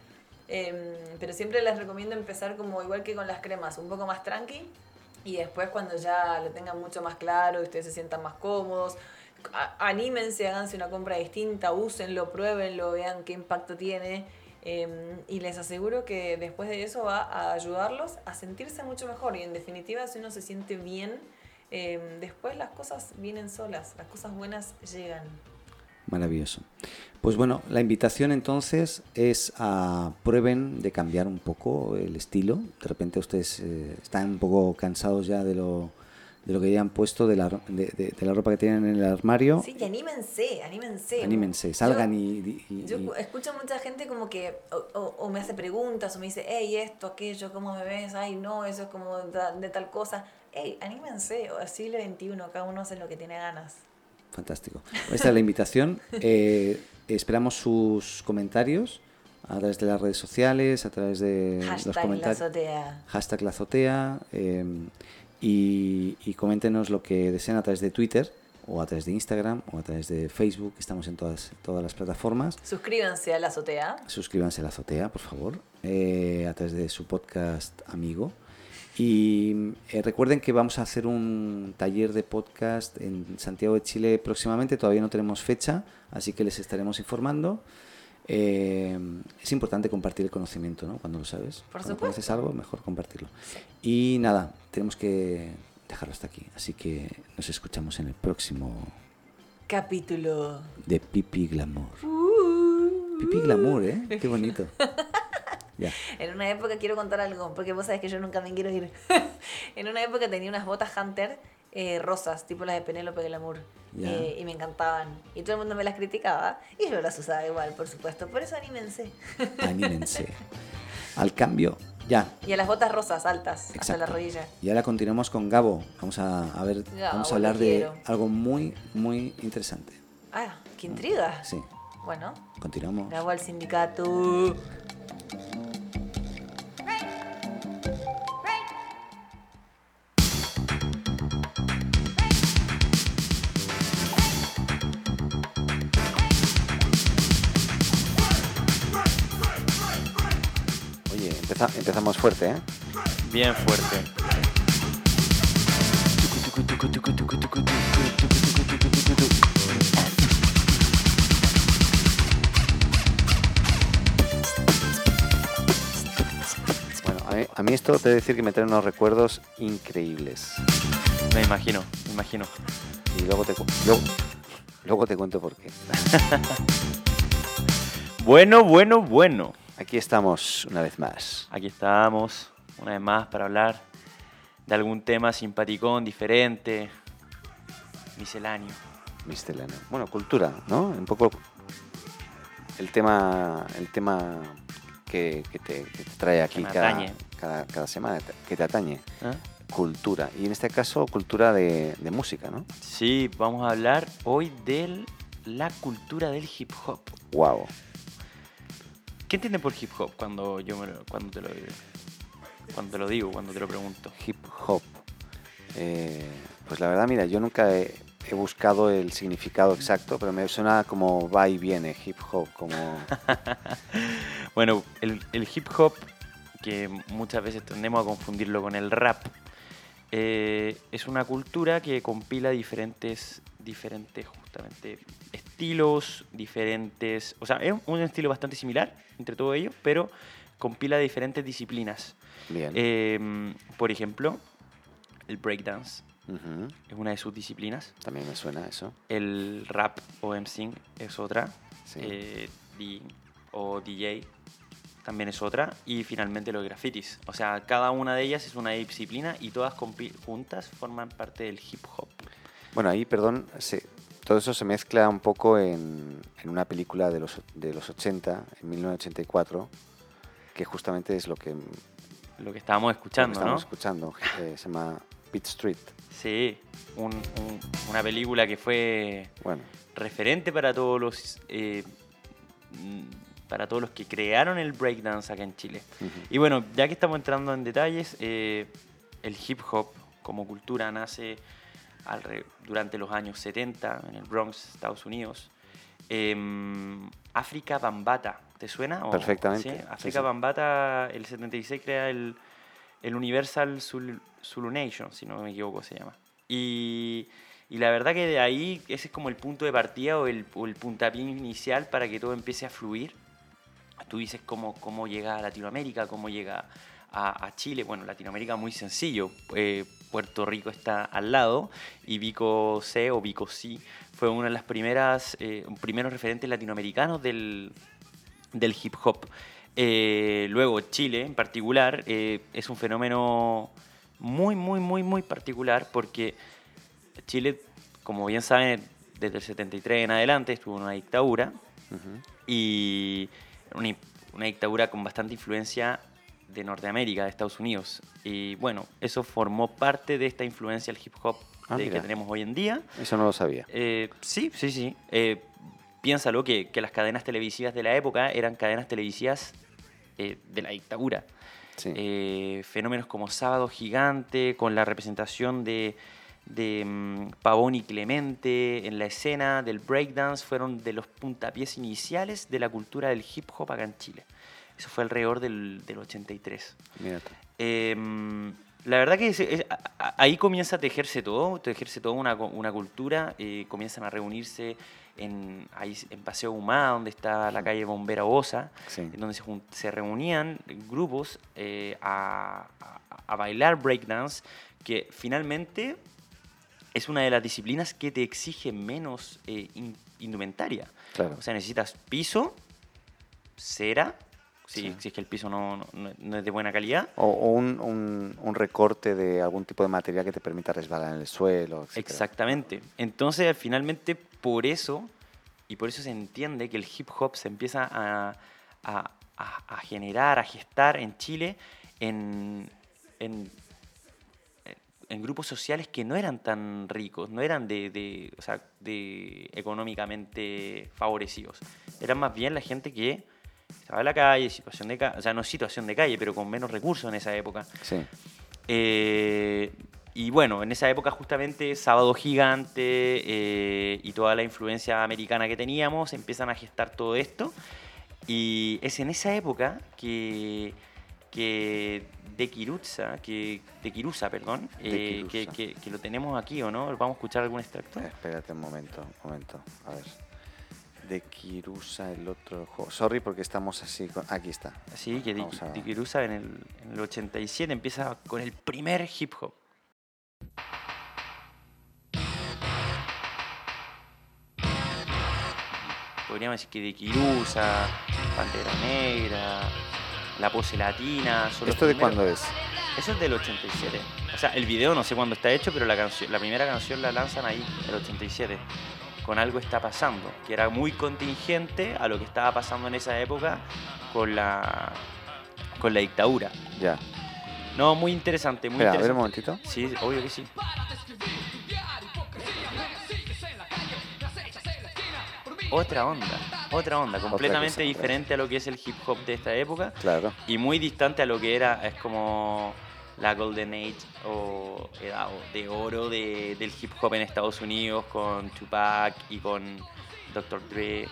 Em, pero siempre les recomiendo empezar como igual que con las cremas, un poco más tranqui. Y después cuando ya lo tengan mucho más claro y ustedes se sientan más cómodos, anímense, háganse una compra distinta, úsenlo, pruébenlo, vean qué impacto tiene. em, y les aseguro que después de eso va a ayudarlos a sentirse mucho mejor. Y en definitiva, si uno se siente bien, em, después las cosas vienen solas, las cosas buenas llegan. Maravilloso. Pues bueno, la invitación entonces es a prueben de cambiar un poco el estilo. De repente ustedes eh, están un poco cansados ya de lo, de lo que ya han puesto, de la, de, de- de la ropa que tienen en el armario. Sí, y anímense, anímense. Anímense, salgan y, y- Yo y- escucho mucha gente como que o, o- o me hace preguntas o me dice, hey, esto, aquello, ¿cómo me ves? Ay, no, eso es como de, de tal cosa. Hey, anímense, o siglo XXI, cada uno hace lo que tiene ganas. Fantástico. Esta es la invitación. Eh, esperamos sus comentarios a través de las redes sociales, a través de los Hashtag la comentarios. azotea. hashtag la azotea eh, y, y coméntenos lo que deseen a través de Twitter o a través de Instagram o a través de Facebook, estamos en todas, todas las plataformas. Suscríbanse a la azotea. Suscríbanse a la azotea, por favor, eh, a través de su podcast amigo. Y eh, recuerden que vamos a hacer un taller de podcast en Santiago de Chile próximamente, todavía no tenemos fecha, así que les estaremos informando. Eh, es importante compartir el conocimiento, ¿no? Cuando lo sabes. Por Cuando conoces algo, mejor compartirlo. Y nada, tenemos que dejarlo hasta aquí. Así que nos escuchamos en el próximo Capítulo. de Pipi Glamour. Pipi Glamour, ¿eh? Qué bonito. Ya. En una época quiero contar algo, porque vos sabés que yo nunca me quiero ir. en una época tenía unas botas Hunter eh, rosas, tipo las de Penélope Glamour. Ya. Eh, y me encantaban. Y todo el mundo me las criticaba. Y yo las usaba igual, por supuesto. Por eso anímense. Anímense. Al cambio, ya. Y a las botas rosas altas, hasta Exacto. la rodilla. Y ahora continuamos con Gabo. Vamos a, a ver, vamos a hablar de algo muy, muy interesante. Ah, qué intriga. Sí, Bueno, continuamos. Gabo al sindicato. Empeza- empezamos fuerte, ¿eh? Bien fuerte. Bueno, a mí, a mí esto te he de decir que me trae unos recuerdos increíbles. Me imagino, me imagino. Y luego te, luego, luego te cuento por qué. Bueno, bueno, bueno. Aquí estamos una vez más. Aquí estamos, una vez más, para hablar de algún tema simpaticón, diferente, misceláneo. Misceláneo. Bueno, cultura, ¿no? Un poco el tema, el tema que, que te, que te trae aquí cada, cada, cada semana, que te atañe. ¿eh? Cultura. Y en este caso, cultura de, de música, ¿no? Sí, vamos a hablar hoy de la cultura del hip hop. Wow. ¿Qué entiendes por hip hop cuando yo me lo- cuando te lo cuando te lo digo, cuando te lo pregunto? Hip hop. Eh, pues la verdad, mira, yo nunca he, he buscado el significado exacto, pero me suena como va y viene, hip hop, como... Bueno, el, el hip hop, que muchas veces tendemos a confundirlo con el rap, eh, es una cultura que compila diferentes, diferentes justamente estilos, diferentes, o sea, es un estilo bastante similar entre todos ellos, pero compila diferentes disciplinas. Bien. Eh, por ejemplo, el breakdance Ujú, es una de sus disciplinas, También me suena eso. el rap o MCing es otra, Sí. eh, o DJ también es otra, y finalmente los grafitis. O sea, cada una de ellas es una disciplina y todas juntas forman parte del hip hop. Bueno, ahí, perdón, se- todo eso se mezcla un poco en, en una película de los, de los 80, en 1984, que justamente es lo que, lo que estábamos que escuchando, ¿no? escuchando. eh, se llama Beat Street. Sí, un- un- una película que fue Bueno, referente para todos los eh, para todos los que crearon el breakdance acá en Chile. Y bueno, ya que estamos entrando en detalles, eh, el hip hop como cultura nace durante los años 70 en el Bronx, Estados Unidos. Em, África Bambata, ¿te suena? Perfectamente, ¿sí? sí, África sí. Bambata, el 76 crea el, el Universal Zulu, Zulu Nation, si no me equivoco se llama. Y, y la verdad que de ahí ese es como el punto de partida o el, o el puntapié inicial para que todo empiece a fluir tú dices cómo, cómo llega a Latinoamérica, cómo llega a, a Chile. Bueno, Latinoamérica muy sencillo. Eh, Puerto Rico está al lado y Vico C o Vico C fue una de primeras, eh, primeros referentes latinoamericanos del, del hip hop. Eh, luego Chile en particular eh, es un fenómeno muy, muy, muy, muy particular porque Chile, como bien saben, desde el 73 en adelante estuvo en una dictadura y una, una dictadura con bastante influencia de Norteamérica, de Estados Unidos. Y bueno, eso formó parte de esta influencia del hip hop Ah, de- que tenemos hoy en día. Eso no lo sabía. Eh, sí, sí, sí. Eh, piénsalo que, que las cadenas televisivas de la época eran cadenas televisivas eh, de la dictadura. Sí. Eh, fenómenos como Sábado Gigante, con la representación de, de mm, Pavón y Clemente en la escena del breakdance, fueron de los puntapiés iniciales de la cultura del hip hop acá en Chile. Eso fue alrededor del, del 83. Mira tú. Eh, la verdad que es- es- ahí comienza a tejerse todo, tejerse toda una, una cultura, eh, comienzan a reunirse en, ahí en Paseo Humá, donde está la calle Bombera Osa, Sí. en donde se, se reunían grupos eh, a, a- a bailar breakdance que finalmente es una de las disciplinas que te exige menos eh, in- indumentaria. Claro. O sea, necesitas piso, cera, si, Sí. si es que el piso no, no- no es de buena calidad. O, o un, un- un recorte de algún tipo de material que te permita resbalar en el suelo. etcétera. Exactamente. Entonces, finalmente, por eso, y por eso se entiende que el hip hop se empieza a, a- a- a generar, a gestar en Chile en, en, en grupos sociales que no eran tan ricos, no eran de, de, o sea, de económicamente favorecidos. Eran más bien la gente que estaba en la calle, situación de ca- o sea, no situación de calle, pero con menos recursos en esa época. Sí. Eh, y bueno, en esa época justamente Sábado Gigante eh, y toda la influencia americana que teníamos empiezan a gestar todo esto. Y es en esa época que, que de Kiruza, que, de perdón, De eh, que, que- que lo tenemos aquí o no, vamos a escuchar algún extracto. Espérate un momento, un momento. A ver. De Kirusa, el otro juego. Sorry porque estamos así. con- Aquí está. Sí, que de, Vamos a- de Kirusa en el, en el 87 empieza con el primer hip hop. Podríamos decir que de Kirusa, Pantera Negra, La Pose Latina. son ¿Esto de cuándo es? Eso es del 87. O sea, el video no sé cuándo está hecho, pero la, la primera canción la lanzan ahí, el 87. Con algo está pasando, que era muy contingente a lo que estaba pasando en esa época con la, con la dictadura. Ya. No, muy interesante, muy Espera, a ver un interesante. momentito. Sí, obvio que sí. Otra onda, otra onda, completamente cosa, diferente a lo que es el hip hop de esta época Claro. y muy distante a lo que era, es como la Golden Age o edad de oro de- del hip hop en Estados Unidos con Tupac y con Dr. Dre. Eh,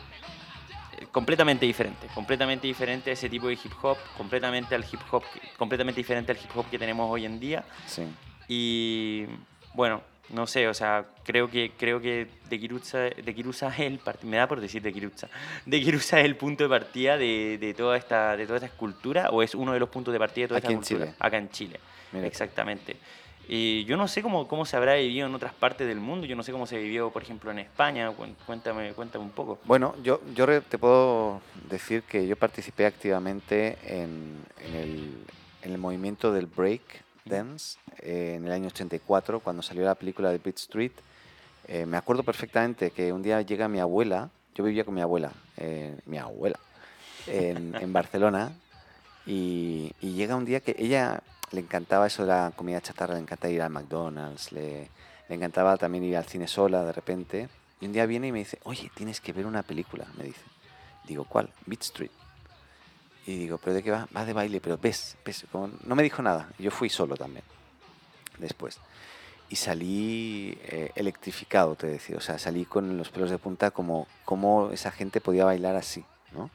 Completamente diferente, completamente diferente a ese tipo de hip hop, completamente al hip hop, completamente diferente al hip hop que tenemos hoy en día. Sí. Y bueno, no sé, o sea, creo que creo que de Kirusa, de Kirusa es el me da por decir de Kirusa. De Kirusa es el punto de partida de, de toda esta de toda esta escultura o es uno de los puntos de partida de toda Aquí esta en cultura Chile. acá en Chile. Mira. Exactamente. Y yo no sé cómo, cómo se habrá vivido en otras partes del mundo, yo no sé cómo se vivió, por ejemplo, en España, cuéntame, cuéntame un poco. Bueno, yo, yo te puedo decir que yo participé activamente en, en el, en el movimiento del break dance eh, en el año 84, cuando salió la película de Beat Street. Eh, me acuerdo perfectamente que un día llega mi abuela, yo vivía con mi abuela, eh, mi abuela, en, en Barcelona, y, y llega un día que ella le encantaba eso de la comida chatarra, le encantaba ir al McDonald's, le, le encantaba también ir al cine sola de repente. Y un día viene y me dice, oye, tienes que ver una película, me dice. Digo, ¿cuál? Beat Street. Y digo, ¿pero de qué va? Va de baile, pero ves, ves. Como no me dijo nada. Yo fui solo también, después. Y salí eh, electrificado, te decía. O sea, salí con los pelos de punta como, como esa gente podía bailar así, ¿no?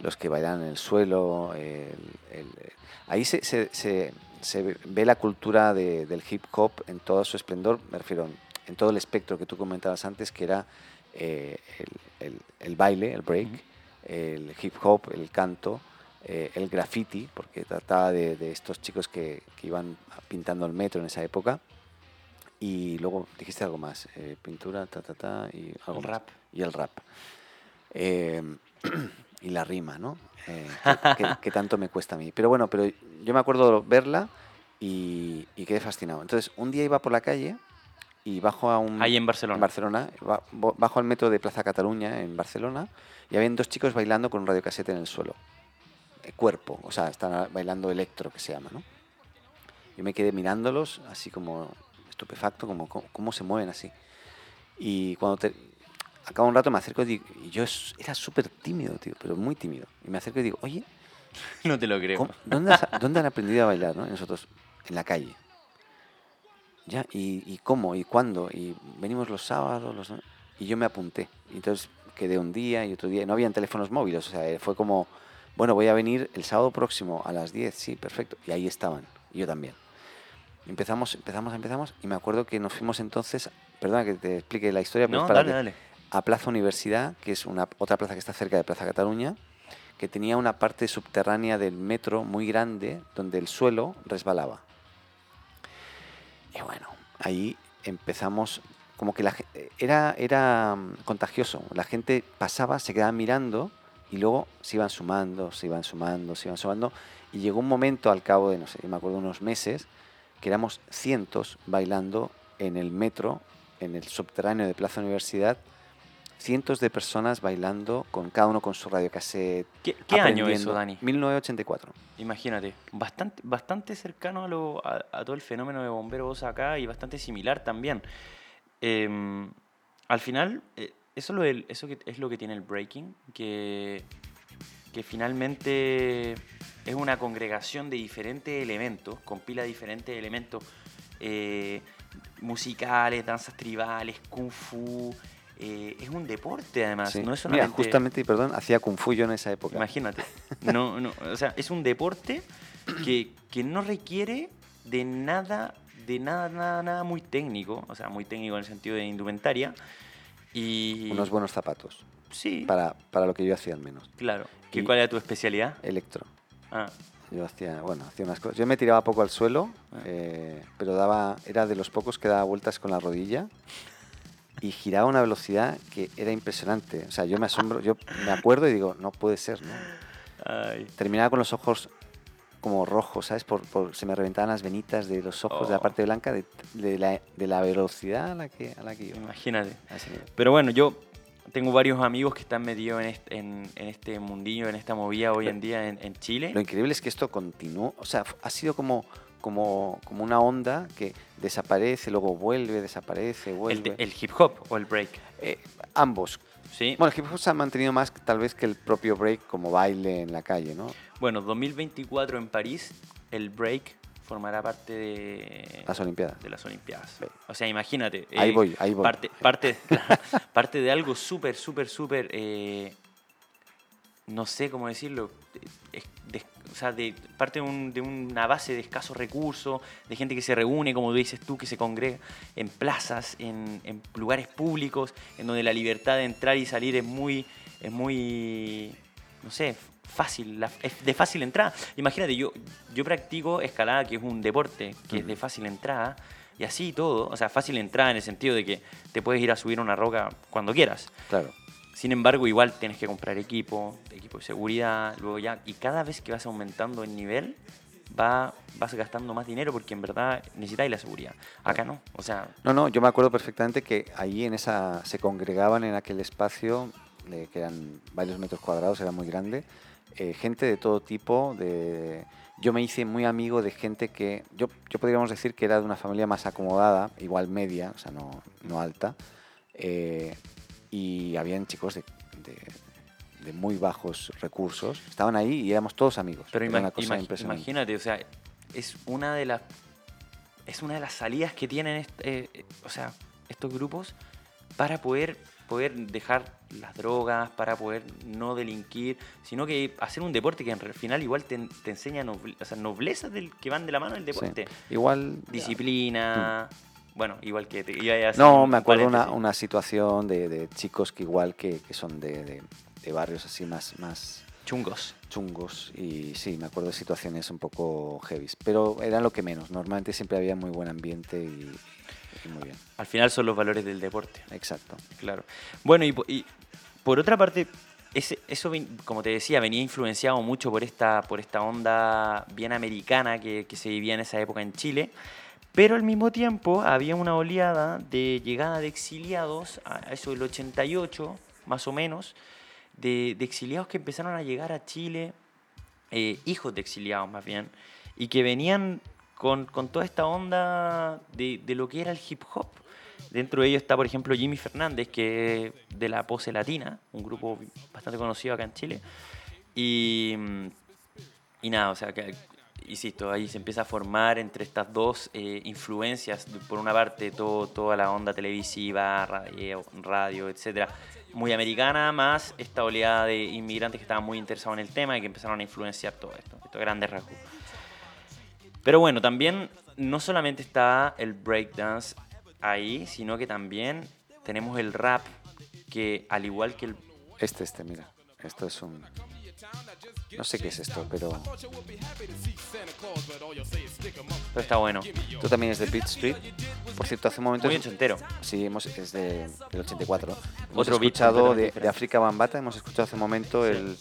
Los que bailan en el suelo. el- el- ahí se, se, se- ve la cultura de- del hip hop en todo su esplendor, me refiero en, todo el espectro que tú comentabas antes, que era eh, el- el baile, el break, el hip hop, el canto, eh, el graffiti, porque trataba de, de estos chicos que, que iban pintando el metro en esa época. Y luego dijiste algo más, eh, pintura, ta, ta, ta, y algo El más. rap. Y el rap. Eh, y la rima, ¿no? Eh, que, que- que tanto me cuesta a mí. Pero bueno, pero yo me acuerdo verla y, y quedé fascinado. Entonces, un día iba por la calle y bajo a un... Ahí en Barcelona. En Barcelona. Bajo al metro de Plaza Cataluña, en Barcelona, y habían dos chicos bailando con un radiocasete en el suelo. Eh, cuerpo, o sea, están bailando electro, que se llama, ¿no? Yo me quedé mirándolos, así como estupefacto, como cómo, cómo se mueven así. Y cuando te, acabo un rato me acerco y, yo era súper tímido, tío, pero muy tímido. Y me acerco y digo, oye, No te lo creo. ¿cómo- ¿dónde, has- dónde han aprendido a bailar, no? Y nosotros, en la calle. Ya, ¿y, y cómo? ¿Y cuándo? Y venimos los sábados, los... Y yo me apunté. Y entonces quedé un día y otro día. No habían teléfonos móviles, o sea, fue como, bueno, voy a venir el sábado próximo a las 10, sí, perfecto. Y ahí estaban, y yo también. Empezamos, empezamos, empezamos, y me acuerdo que nos fuimos entonces, perdona que te explique la historia, pero No, dale, dale. a Plaza Universidad, que es una, otra plaza que está cerca de Plaza Cataluña, que tenía una parte subterránea del metro muy grande donde el suelo resbalaba. Y bueno, ahí empezamos, como que ge- era, era mm, contagioso. La gente pasaba, se quedaba mirando y luego se iban sumando, se iban sumando, se iban sumando. Y llegó un momento al cabo de, no sé, me acuerdo, unos meses, que éramos cientos bailando en el metro, en el subterráneo de Plaza Universidad, cientos de personas bailando, con cada uno con su radiocassette. ¿Qué, qué año eso, Dani? 1984. Imagínate, bastante, bastante cercano a, lo- a- a todo el fenómeno de bomberos acá y bastante similar también. Em, al final, eh, eso, es lo del- eso que- es lo que tiene el breaking, que, que finalmente es una congregación de diferentes elementos, compila diferentes elementos eh, musicales, danzas tribales, kung fu. Eh, es un deporte además, Sí. no es Mira, solamente... justamente, perdón, hacía Kung Fu yo en esa época. Imagínate. No, no, o sea, es un deporte que, que no requiere de nada, de nada, nada, nada muy técnico. O sea, muy técnico en el sentido de indumentaria. Y. Unos buenos zapatos, Sí, para, para lo que yo hacía al menos. claro. ¿Qué, y- ¿Cuál era tu especialidad? Electro. Ah, Yo hacía, bueno, hacía unas cosas. Yo me tiraba poco al suelo, Ah. eh, pero daba, era de los pocos que daba vueltas con la rodilla y giraba a una velocidad que era impresionante. O sea, yo me asombro, yo me acuerdo y digo, no puede ser, ¿no? ay. Terminaba con los ojos como rojos, ¿sabes? Por, por- se me reventaban las venitas de los ojos de la Oh. parte blanca de, de la, de la velocidad a la que, a la que iba. Imagínate. Pero bueno, yo tengo varios amigos que están metidos en este, en, en este mundillo, en esta movida hoy en día en, en Chile. Lo increíble es que esto continuó, o sea, ha sido como, como, como una onda que desaparece, luego vuelve, desaparece, El, vuelve. el hip hop o el break. Eh, ambos. ¿sí? Bueno, el hip hop se ha mantenido más tal vez que el propio break como baile en la calle, ¿no? Bueno, 2024 en París, el break formará parte de Las Olimpiadas. de las Olimpiadas. O sea, imagínate. Ahí eh, voy, ahí voy. Parte, parte, parte de algo súper, súper, súper. eh, no sé cómo decirlo. O sea, de, parte de, un- de una base de escasos recursos, de gente que se reúne, como dices tú, que se congrega en plazas, en, en lugares públicos, en donde la libertad de entrar y salir es muy. Es muy no sé, fácil, la- es de fácil entrada. Imagínate, yo, yo practico escalada, que es un deporte que es de fácil entrada, y así todo, o sea, fácil entrada en el sentido de que te puedes ir a subir una roca cuando quieras. Claro. Sin embargo, igual tienes que comprar equipo, equipo de seguridad, luego ya, y cada vez que vas aumentando el nivel, va, vas gastando más dinero porque en verdad necesitáis la seguridad. Acá no, o sea, No, no, yo me acuerdo perfectamente que ahí en esa se congregaban en aquel espacio, de, que eran varios metros cuadrados, era muy grande, eh, gente de todo tipo, de... Yo me hice muy amigo de gente que, yo, yo podríamos decir que era de una familia más acomodada, igual media, o sea, no, no alta, eh, y habían chicos de, de- de muy bajos recursos, estaban ahí y éramos todos amigos. Pero Era ima- una cosa imag- imagínate, o sea, es una de las es una de las salidas que tienen est- eh, eh, o sea, estos grupos para poder poder dejar las drogas, para poder no delinquir, sino que hacer un deporte que al final igual te, te enseña noble- o sea, nobleza del, que van de la mano del Sí. deporte. Igual... Disciplina, bueno, igual que te iba a hacer No, me acuerdo una, una situación de, de chicos que igual que, que son de, de- de barrios así más, más chungos. chungos y sí, me acuerdo de situaciones un poco heavy, pero era lo que menos. Normalmente siempre había muy buen ambiente y, y muy bien. Al final son los valores del deporte. Exacto. Claro. Bueno, y, po- y por otra parte, ese- eso, como te decía, venía influenciado mucho por esta, por esta onda bien americana que, que se vivía en esa época en Chile. Pero al mismo tiempo había una oleada de llegada de exiliados, eso del 88 más o menos, de, exiliados que empezaron a llegar a Chile, eh, hijos de exiliados más bien, y que venían con, con toda esta onda de, de lo que era el hip hop. Dentro de ellos está, por ejemplo, Jimmy Fernández, que es de la Pose Latina, un grupo bastante conocido acá en Chile. Y nada, o sea, que, insisto, ahí se empieza a formar entre estas dos eh, influencias, por una parte todo, toda la onda televisiva, radio, radio, etcétera, muy americana, más esta oleada de inmigrantes que estaban muy interesados en el tema y que empezaron a influenciar todo esto, estos grandes rasgos. Pero bueno, también no solamente está el breakdance ahí, sino que también tenemos el rap, que al igual que el... Este, este, mira. Esto es un... No sé qué es esto, pero Pero está bueno. tú también es de Beat Street. Por cierto, hace un momento... Muy ochentero. Sí, hemos, es de, del 84. Hemos Otro beat escuchado de, de. África Bambata, hemos escuchado hace un momento el,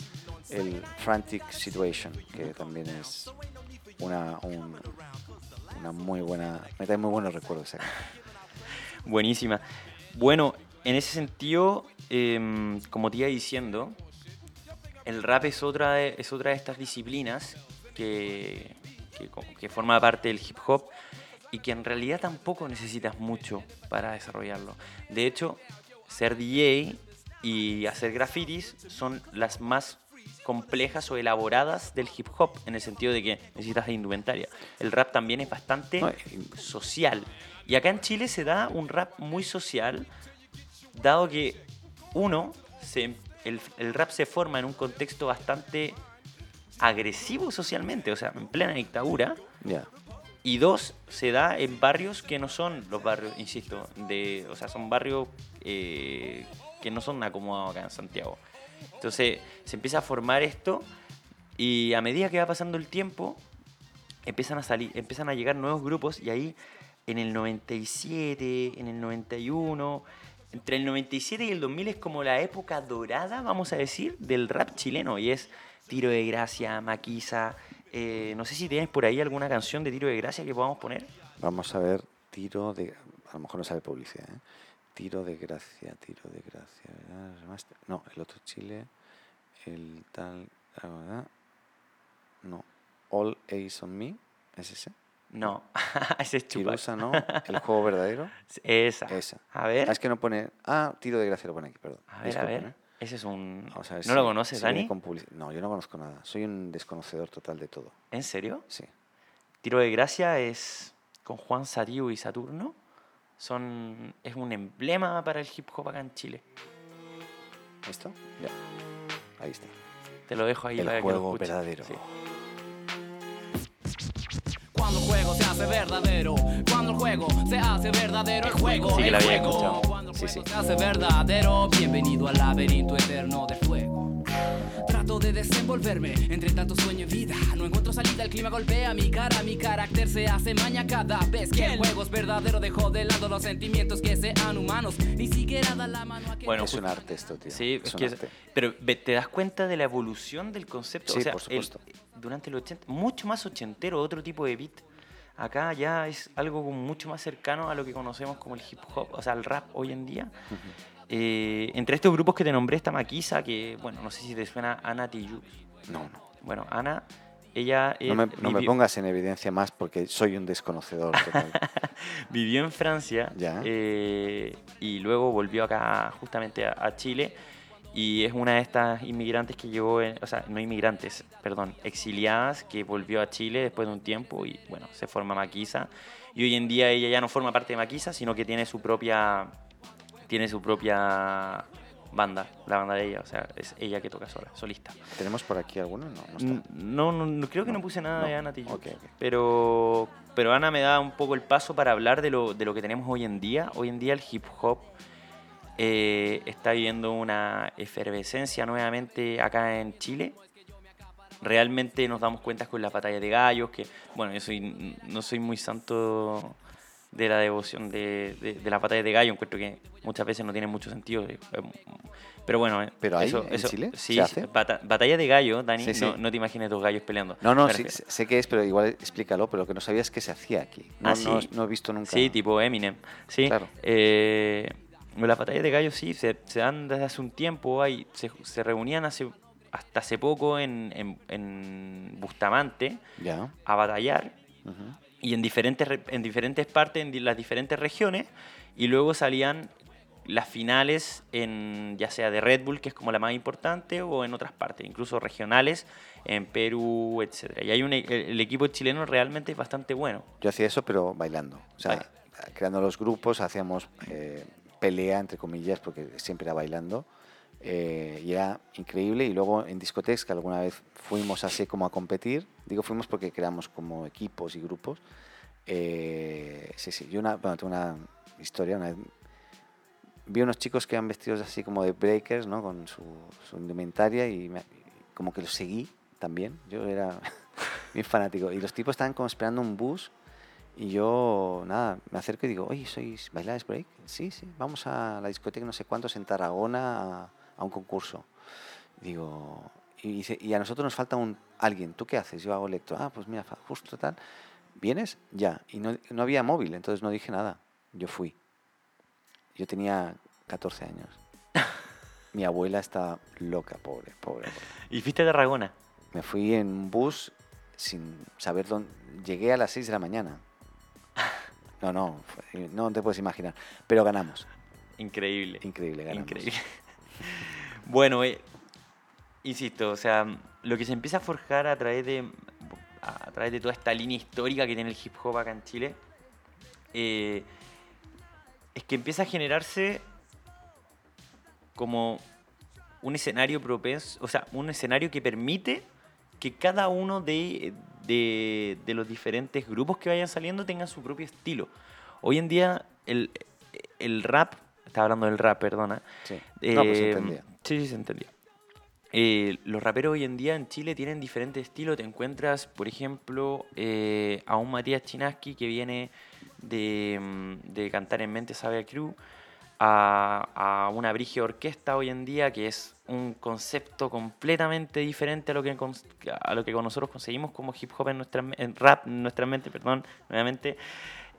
el Frantic Situation, que también es una, un- una muy buena... Me trae muy buenos recuerdos. canción. Buenísima. Bueno, en ese sentido, em, como te iba diciendo, el rap es otra de, es otra de estas disciplinas que, que, forma parte del hip hop y que en realidad tampoco necesitas mucho para desarrollarlo. De hecho, ser DJ y hacer grafitis son las más complejas o elaboradas del hip hop en el sentido de que necesitas indumentaria. El rap también es bastante social. Y acá en Chile se da un rap muy social, dado que uno, se- el, el rap se forma en un contexto bastante agresivo socialmente, o sea, en plena dictadura. Ya. Y dos, se da en barrios que no son los barrios, insisto, de, o sea, son barrios eh, que no son acomodados acá en Santiago. Entonces se empieza a formar esto y a medida que va pasando el tiempo, empiezan a salir, empiezan a llegar nuevos grupos y ahí en el 97, en el 91, entre el 97 y el 2000 es como la época dorada, vamos a decir, del rap chileno y es Tiro de Gracia, Maquisa, eh, no sé si tienes por ahí alguna canción de Tiro de Gracia que podamos poner. Vamos a ver tiro de... A lo mejor no sale publicidad, ¿eh? Tiro de gracia, tiro de gracia. ¿verdad? Remaster- No, el otro Chile, el tal... ah, ¿verdad? No. All Ace on Me, ¿es ese? No, ese es Chupac. Chirusa, ¿no? El juego verdadero. Esa. Esa. A ver, Ah, es que no pone... Ah, tiro de gracia lo pone aquí, perdón. a ver, a ver. ¿eh? Ese es un... Vamos a ver ¿No si- lo conoces, si Dani? No, yo no conozco nada. Soy un desconocedor total de todo. ¿En serio? Sí. Tiro de Gracia es con Juan Sariu y Saturno. Son, es un emblema para el hip hop acá en Chile. ¿Esto? Ya. Ahí está. Te lo dejo ahí El para que juego lo escuches. verdadero. Sí. El juego se hace verdadero, cuando el juego se hace verdadero, el juego, Sí, el la había juego. Cuando el Sí, juego sí. se hace verdadero, bienvenido al laberinto eterno del fuego. Trato de desenvolverme entre tanto sueño y vida. No encuentro salida, el clima golpea mi cara. Mi carácter se hace maña cada vez que el juego es verdadero. Dejo de lado los sentimientos que sean humanos. Ni siquiera da la mano a que Bueno, es un arte esto, tío. Sí, es es un que es- arte. pero te das cuenta de la evolución del concepto. Sí, o sea, por el- supuesto. durante el 80, mucho más ochentero, otro tipo de beat. Acá ya es algo mucho más cercano a lo que conocemos como el hip hop, o sea, el rap hoy en día. Eh, entre estos grupos que te nombré está Maquisa, que, bueno, no sé si te suena Ana Tijoux. No, no. Bueno, Ana, ella No me, no me pongas en evidencia más porque soy un desconocedor total. vivió en Francia eh, y luego volvió acá justamente a, a Chile y es una de estas inmigrantes que llegó, en- o sea, no inmigrantes, perdón, exiliadas que volvió a Chile después de un tiempo y bueno, se forma Maquisa y hoy en día ella ya no forma parte de Maquisa, sino que tiene su propia tiene su propia banda, la banda de ella, o sea, es ella que toca sola, solista. ¿Tenemos por aquí alguno? No, no está. No, no, no, creo que no, puse nada de Ana Tijoux. Ok, ok. Pero, pero Ana me da un poco el paso para hablar de lo, de lo que tenemos hoy en día. Hoy en día el hip hop eh, está viviendo una efervescencia nuevamente acá en Chile. Realmente nos damos cuenta con las batallas de gallos, que, bueno, yo soy, no soy muy santo de la devoción de, de, de las batallas de gallos, encuentro que muchas veces no tienen mucho sentido. eh, Pero bueno, eh, ¿Pero eso, en eso- Chile? Sí, bata- batalla de gallo, Dani, Sí, sí. No, no te imagines dos gallos peleando. No, no, sí, sé que es, pero igual explícalo, pero lo que no sabía es que se hacía aquí. No, Ah, no, no he visto nunca. Sí, tipo Eminem. Sí. Claro. Eh, las batallas de gallos sí, se, se dan desde hace un tiempo. Hay, se, se reunían hace, hasta hace poco en, en, en Bustamante Ya. a batallar y en diferentes, re- en diferentes partes, en las diferentes regiones, y luego salían las finales en ya sea de Red Bull, que es como la más importante, o en otras partes, incluso regionales, en Perú, etcétera. Y hay un, e- el, equipo chileno realmente es bastante bueno. Yo hacía eso, pero bailando. O sea, creando los grupos, hacíamos eh, pelea, entre comillas, porque siempre era bailando. eh, y era increíble. Y luego en discotecas, que alguna vez fuimos así como a competir, digo fuimos porque creamos como equipos y grupos. eh, sí, sí. Yo una, bueno, tengo una historia. Una vez vi unos chicos que eran vestidos así como de breakers, ¿no? Con su, su indumentaria y me- como que los seguí también. Yo era bien fanático. Y los tipos estaban como esperando un bus y yo, nada, me acerco y digo, oye, ¿sois bailáis break? Sí, sí, vamos a la discoteca no sé cuántos en Tarragona a, a un concurso. Digo, y, dice, y a nosotros nos falta un alguien. ¿Tú qué haces? Yo hago electro. Ah, pues mira, justo tal. ¿Vienes? Ya. Y no, no había móvil, entonces no dije nada. Yo fui. Yo tenía 14 años. Mi abuela estaba loca, pobre, pobre, pobre. Y fuiste a Tarragona. Me fui en bus sin saber dónde. Llegué a las 6 de la mañana. No, no, fue- no te puedes imaginar. Pero ganamos. Increíble. Increíble, ganamos. Increíble. bueno, eh, insisto, o sea, lo que se empieza a forjar a través de a través de toda esta línea histórica que tiene el hip hop acá en Chile, eh, es que empieza a generarse como un escenario propenso, o sea, un escenario que permite que cada uno de, de, de los diferentes grupos que vayan saliendo tengan su propio estilo. Hoy en día el, el rap, estaba hablando del rap, perdona. Sí. No, pues se eh, entendía. Sí, sí, se entendía. Eh, los raperos hoy en día en Chile tienen diferentes estilos. Te encuentras, por ejemplo, eh, a un Matías Chinaski que viene de, mm, de cantar en Mente Sabe a Crew, a, una Brigia Orquesta hoy en día, que es un concepto completamente diferente a lo que, a lo que nosotros conseguimos como hip hop en nuestra, rap nuestra mente, perdón, nuevamente.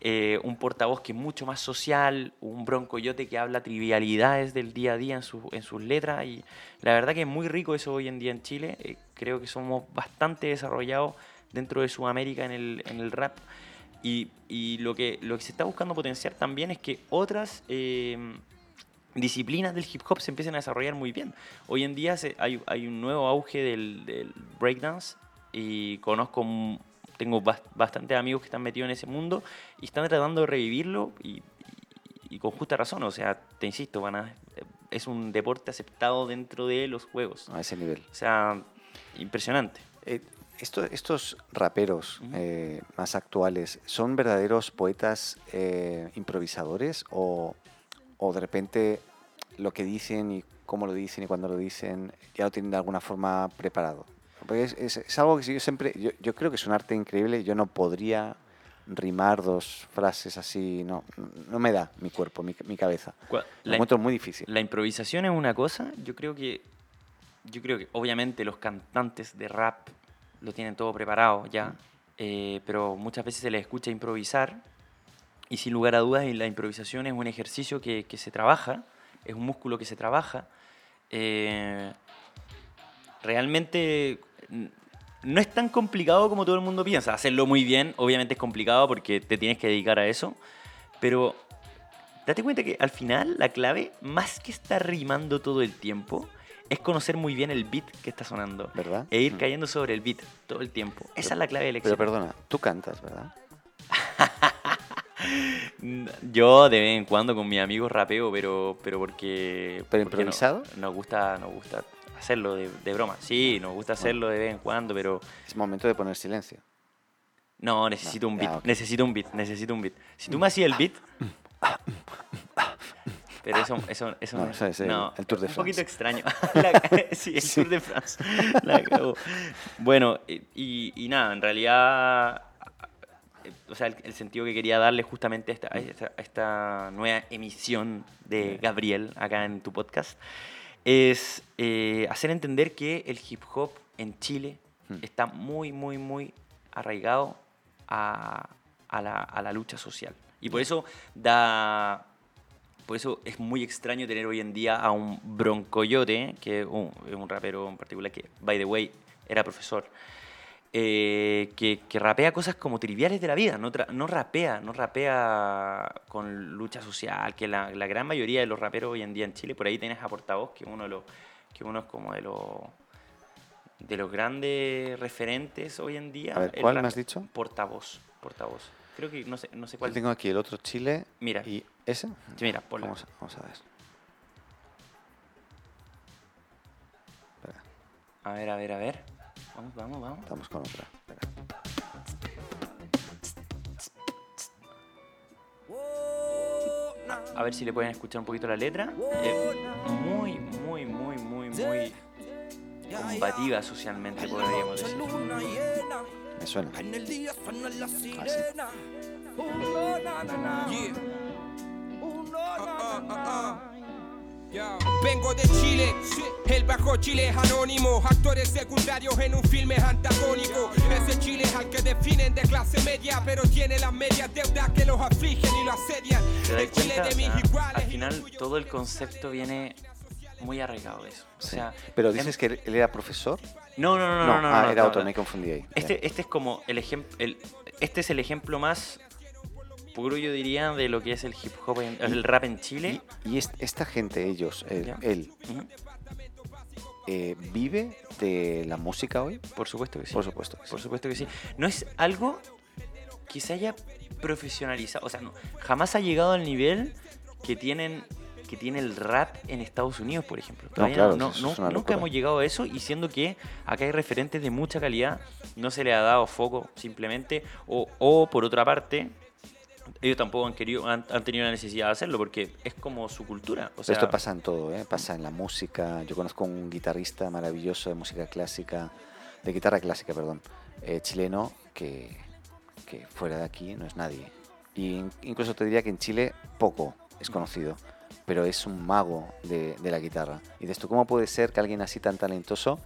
Eh, un portavoz que es mucho más social, un broncoyote que habla trivialidades del día a día en, su- en sus letras y la verdad que es muy rico eso hoy en día en Chile. Eh, creo que somos bastante desarrollados dentro de Sudamérica en el, en el rap y, y lo, que, lo que se está buscando potenciar también es que otras eh, disciplinas del hip hop se empiecen a desarrollar muy bien. Hoy en día se- hay, hay un nuevo auge del, del breakdance y conozco, tengo bas- bastantes amigos que están metidos en ese mundo y están tratando de revivirlo y, y- y con justa razón. O sea, te insisto, van a- es un deporte aceptado dentro de los juegos. A ese nivel. O sea, impresionante. Eh, esto- estos raperos eh, más actuales, ¿son verdaderos poetas eh, improvisadores o, o de repente lo que dicen y cómo lo dicen y cuándo lo dicen ya lo tienen de alguna forma preparado? Porque es, es- es algo que yo siempre, yo, yo creo que es un arte increíble, yo no podría rimar dos frases así, no, no me da mi cuerpo, mi, mi cabeza. Cua- Lo la- encuentro muy difícil. La improvisación es una cosa, yo creo que yo creo que obviamente los cantantes de rap lo tienen todo preparado ya, eh, pero muchas veces se les escucha improvisar y sin lugar a dudas la improvisación es un ejercicio que, que se trabaja, es un músculo que se trabaja. eh, realmente no es tan complicado como todo el mundo piensa. Hacerlo muy bien obviamente es complicado porque te tienes que dedicar a eso, pero Date cuenta que al final la clave, más que estar rimando todo el tiempo, es conocer muy bien el beat que está sonando. ¿Verdad? E ir Mm. cayendo sobre el beat todo el tiempo. Esa es la clave del Pero éxito. perdona, tú cantas, ¿verdad? Mm, Yo de vez en cuando con mis amigos rapeo, pero, pero porque... ¿Pero porque no- improvisado? Nos gusta, nos gusta hacerlo de, de broma. Sí, nos gusta hacerlo de vez en cuando, pero... Es momento de poner silencio. No, necesito un ya, beat, ok. necesito un beat, necesito un beat. Si tú me hacías el beat... Pero eso, eso, eso No, eso es el- el Tour de un poquito extraño. La- sí, el Tour de France. La. Bueno, y, y- nada, en realidad, o sea, el, el sentido que quería darle justamente a esta, a esta, a esta nueva emisión de Gabriel acá en tu podcast es eh, hacer entender que el hip hop en Chile Hmm. está muy, muy, muy arraigado a, a la, a la lucha social. Y por eso da... Por eso es muy extraño tener hoy en día a un Broncoyote, que es un, un rapero en particular que, by the way, era profesor, eh, que, que rapea cosas como triviales de la vida, no, no rapea, no rapea con lucha social, que la, la gran mayoría de los raperos hoy en día en Chile, por ahí tienes a Portavoz, que uno, de los, que uno es como de los, de los grandes referentes hoy en día. A ver, ¿cuál me has dicho? Portavoz, portavoz. Creo que no sé, no sé Yo cuál. tengo aquí el otro Chile. Mira. ¿Y ese? Sí, Mira, ponla. Vamos, a- vamos a ver. Espera, A ver, a ver, a ver. Vamos, vamos, vamos. estamos con otra. Espera. A ver si le pueden escuchar un poquito la letra. Eh, muy, muy, muy, muy, muy. combativa socialmente, podríamos decir. Me suena. Así. Vengo de Chile, el bajo Chile es anónimo, actores secundarios en un filme antagónico. Ese Chile es al que definen de clase media, pero tiene las medias deudas que los afligen y lo asedian. ¿Te das El Chile cuenta? de O mis sea, iguales. al final todo el concepto viene muy arraigado eso. O Sí. sea, Pero em- dices que él era profesor. No, no, no, no, no. ah, no, era no, otro, no. me confundí ahí. Este, este es como el ejemplo. Este es el ejemplo más puro, yo diría, de lo que es el hip hop, en- el rap en Chile. Y, y est- esta gente, ellos, él, él, Ujú. eh, ¿vive de la música hoy? Por supuesto que sí. Por supuesto que sí. Por supuesto que sí. No es algo que se haya profesionalizado. O sea, no, jamás ha llegado al nivel que tienen que tiene el rap en Estados Unidos, por ejemplo. Todavía claro, no- no- nunca locura. hemos llegado a eso y siendo que acá hay referentes de mucha calidad, no se le ha dado foco simplemente. O, o por otra parte, ellos tampoco han, querido, han, han tenido la necesidad de hacerlo porque es como su cultura. O sea, Esto pasa en todo, ¿eh? pasa en la música. Yo conozco un guitarrista maravilloso de música clásica, de guitarra clásica, perdón, eh, chileno, que, que fuera de aquí no es nadie. Y in- incluso te diría que en Chile poco es conocido, pero es un mago de, la guitarra. Y de esto, ¿cómo puede ser que alguien así tan talentoso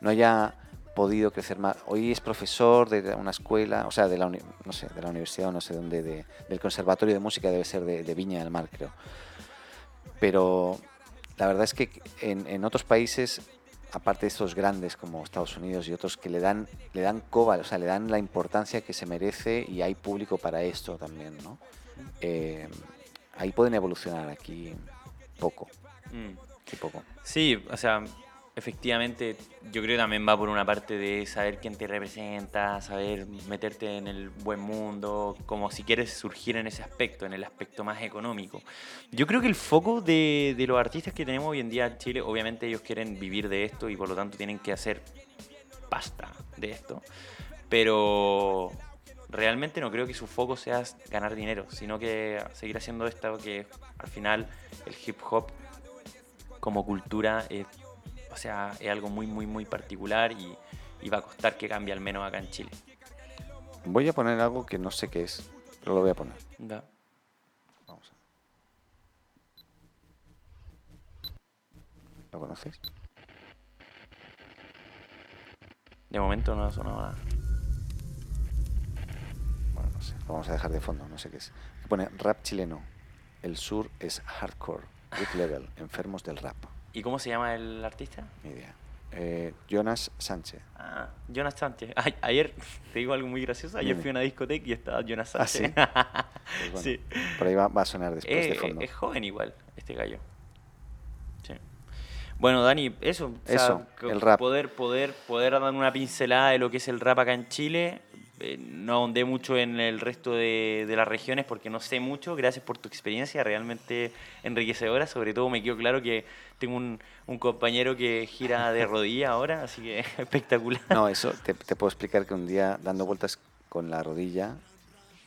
no haya podido crecer más? Hoy es profesor de una escuela, o sea, de la, no sé, de la universidad o no sé dónde, de- del conservatorio de música debe ser de, Viña del Mar, creo pero la verdad es que en, en otros países, aparte de estos grandes como Estados Unidos y otros que le dan, le dan coba, o sea, le dan la importancia que se merece y hay público para esto también, ¿no? Eh, ahí pueden evolucionar, aquí poco, mm. aquí poco. Sí, o sea, efectivamente, yo creo que también va por una parte de saber quién te representa, saber meterte en el buen mundo, como si quieres surgir en ese aspecto, en el aspecto más económico. Yo creo que el foco de, de los artistas que tenemos hoy en día en Chile, obviamente ellos quieren vivir de esto y por lo tanto tienen que hacer pasta de esto, pero realmente no creo que su foco sea ganar dinero, sino que seguir haciendo esto que al final el hip hop como cultura es, o sea, es algo muy, muy, muy particular y, y va a costar que cambie al menos acá en Chile. Voy a poner algo que no sé qué es, pero lo voy a poner. Da. Vamos a ¿Lo conoces? De momento no ha sonado nada. No sé, lo vamos a dejar de fondo, no sé qué es. Pone rap chileno. El sur es hardcore, good level, enfermos del rap. ¿Y cómo se llama el artista? Ni idea. Eh, Jonas Sánchez. Ah, Jonas Sánchez. Ay, ayer, te digo algo muy gracioso, ayer fui a una discoteca y estaba Jonas ¿Ah, Sánchez. Pues bueno, sí. Por ahí va, va a sonar después Eh, de fondo. es joven igual, este gallo. Sí. Bueno, Dani, eso. o sea, Eso, el rap. Poder, poder, poder dar una pincelada de lo que es el rap acá en Chile. Eh, no ahondé mucho en el resto de, de las regiones porque no sé mucho. Gracias por tu experiencia, realmente enriquecedora. Sobre todo me quedó claro que tengo un, un compañero que gira de rodilla ahora, así que espectacular. No, eso te, te puedo explicar que un día dando vueltas con la rodilla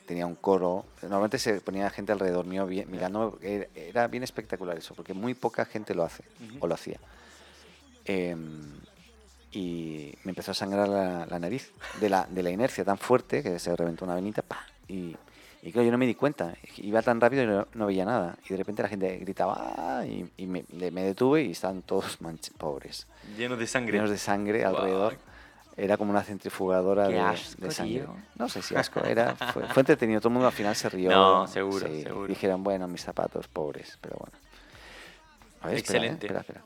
tenía un coro. Normalmente se ponía gente alrededor mío mirando. Era, era bien espectacular eso, porque muy poca gente lo hace o lo hacía. Em, y me empezó a sangrar la, la nariz de la, de la inercia tan fuerte que se reventó una venita. ¡pa! Y, y claro, yo no me di cuenta. Iba tan rápido y no, no veía nada. Y de repente la gente gritaba ¡Ah! y, y me, detuve y estaban todos manch- pobres Llenos de sangre. llenos de sangre Guau. alrededor. Era como una centrifugadora Qué de, asco, de sangre. tío. No sé si asco, era, fue, fue entretenido. Todo el mundo al final se rió. No, seguro, sí. seguro. Dijeron, bueno, mis zapatos, pobres, pero bueno. A ver, espera, ¿eh? Excelente. espera, espera.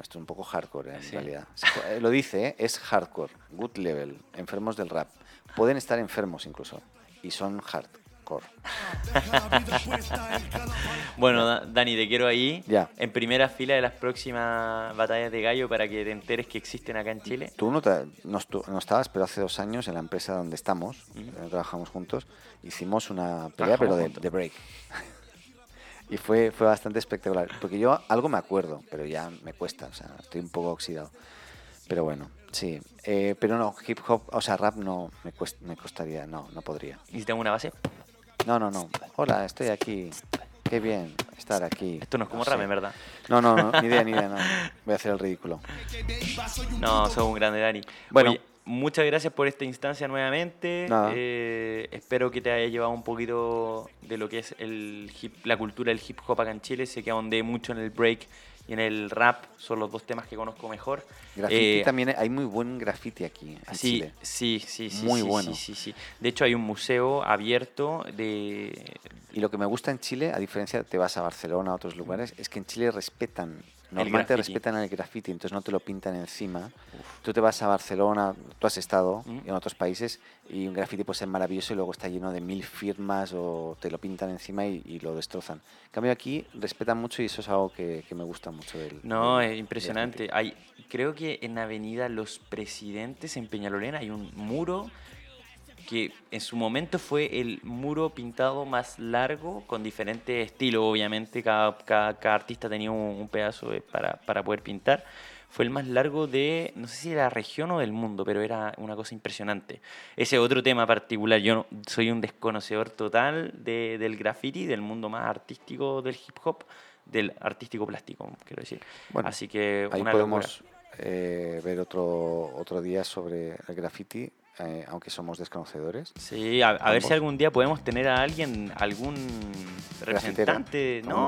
Esto es un poco hardcore, en Sí. realidad. Eh, Lo dice, ¿eh? es hardcore, good level, enfermos del rap. Pueden estar enfermos incluso, y son hardcore. Bueno, Da- Dani, te quiero ahí, Ya. en primera fila de las próximas batallas de gallo para que te enteres que existen acá en Chile. Tú no, te- no, no estabas, pero hace dos años en la empresa donde estamos, eh, trabajamos juntos, hicimos una pelea, pero de, de break. Y fue, fue bastante espectacular, porque yo algo me acuerdo, pero ya me cuesta, o sea, estoy un poco oxidado. Pero bueno, sí. Eh, pero no, hip hop, o sea, rap no me, cuest- me costaría, no, no podría. ¿Y si tengo una base? No, no, no. Hola, estoy aquí. Qué bien. estar aquí. Esto no es como sé. ramen, ¿verdad? No, no, no, ni idea, ni idea. No. Voy a hacer el ridículo. No, sos un grande, Dani. Bueno. Oye, muchas gracias por esta instancia nuevamente. Eh, espero que te haya llevado un poquito de lo que es el hip- la cultura del hip hop acá en Chile. Sé que ahondé mucho en el break y en el rap. Son los dos temas que conozco mejor. Graffiti Eh, también, hay muy buen graffiti aquí en Sí, Chile. sí, sí, sí. Muy sí, bueno. Sí, sí, sí. De hecho, hay un museo abierto de. Y lo que me gusta en Chile, a diferencia, te vas a Barcelona, a otros lugares, es que en Chile respetan, normalmente respetan el graffiti, entonces no te lo pintan encima. Tú te vas a Barcelona, tú has estado Mm. en otros países y un graffiti puede ser maravilloso y luego está lleno de mil firmas o te lo pintan encima y, y lo destrozan. En cambio aquí respetan mucho y eso es algo que, que me gusta mucho del No, del- es impresionante. Hay, creo que en Avenida Los Presidentes, en Peñalolén, hay un muro que en su momento fue el muro pintado más largo, con diferentes estilos, obviamente. Cada, cada, cada artista tenía un, un pedazo de- para, para poder pintar. Fue el más largo de, no sé si de la región o del mundo, pero era una cosa impresionante. Ese otro tema particular, yo no- soy un desconocedor total de- del graffiti, del mundo más artístico del hip hop, del artístico plástico, quiero decir. Bueno, Así que Ahí una podemos eh, ver otro, otro día sobre el graffiti, eh, aunque somos desconocedores. Sí, a, a ver si algún día podemos tener a alguien, algún representante, ¿no?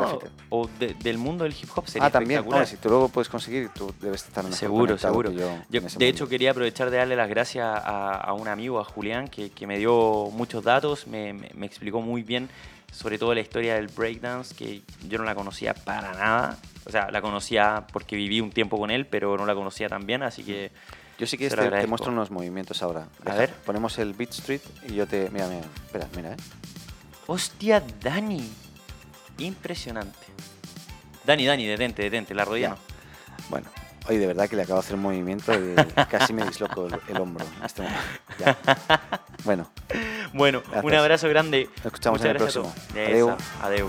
O de- del mundo del hip hop sería Ah, también, hombre, si tú luego puedes conseguir, tú debes estar mejor Seguro, seguro. que yo Yo, de hecho, quería aprovechar de darle las gracias a, a un amigo, a Julián, que, que me dio muchos datos, me, me- me explicó muy bien sobre todo la historia del breakdance, que yo no la conocía para nada. O sea, la conocía porque viví un tiempo con él, pero no la conocía tan bien, así que... Yo sí que se te, muestro unos movimientos ahora. A ver. Ponemos el Beat Street y yo te... Mira, mira, espera, mira, ¿eh? ¡Hostia, Dani! Impresionante. Dani, Dani, detente, detente, la rodilla Ya. no. Bueno, hoy de verdad que le acabo de hacer un movimiento y casi me disloco el, el hombro. este. Ya. Bueno, Bueno, un abrazo grande. Nos escuchamos Muchas en el próximo. Esa, adeu.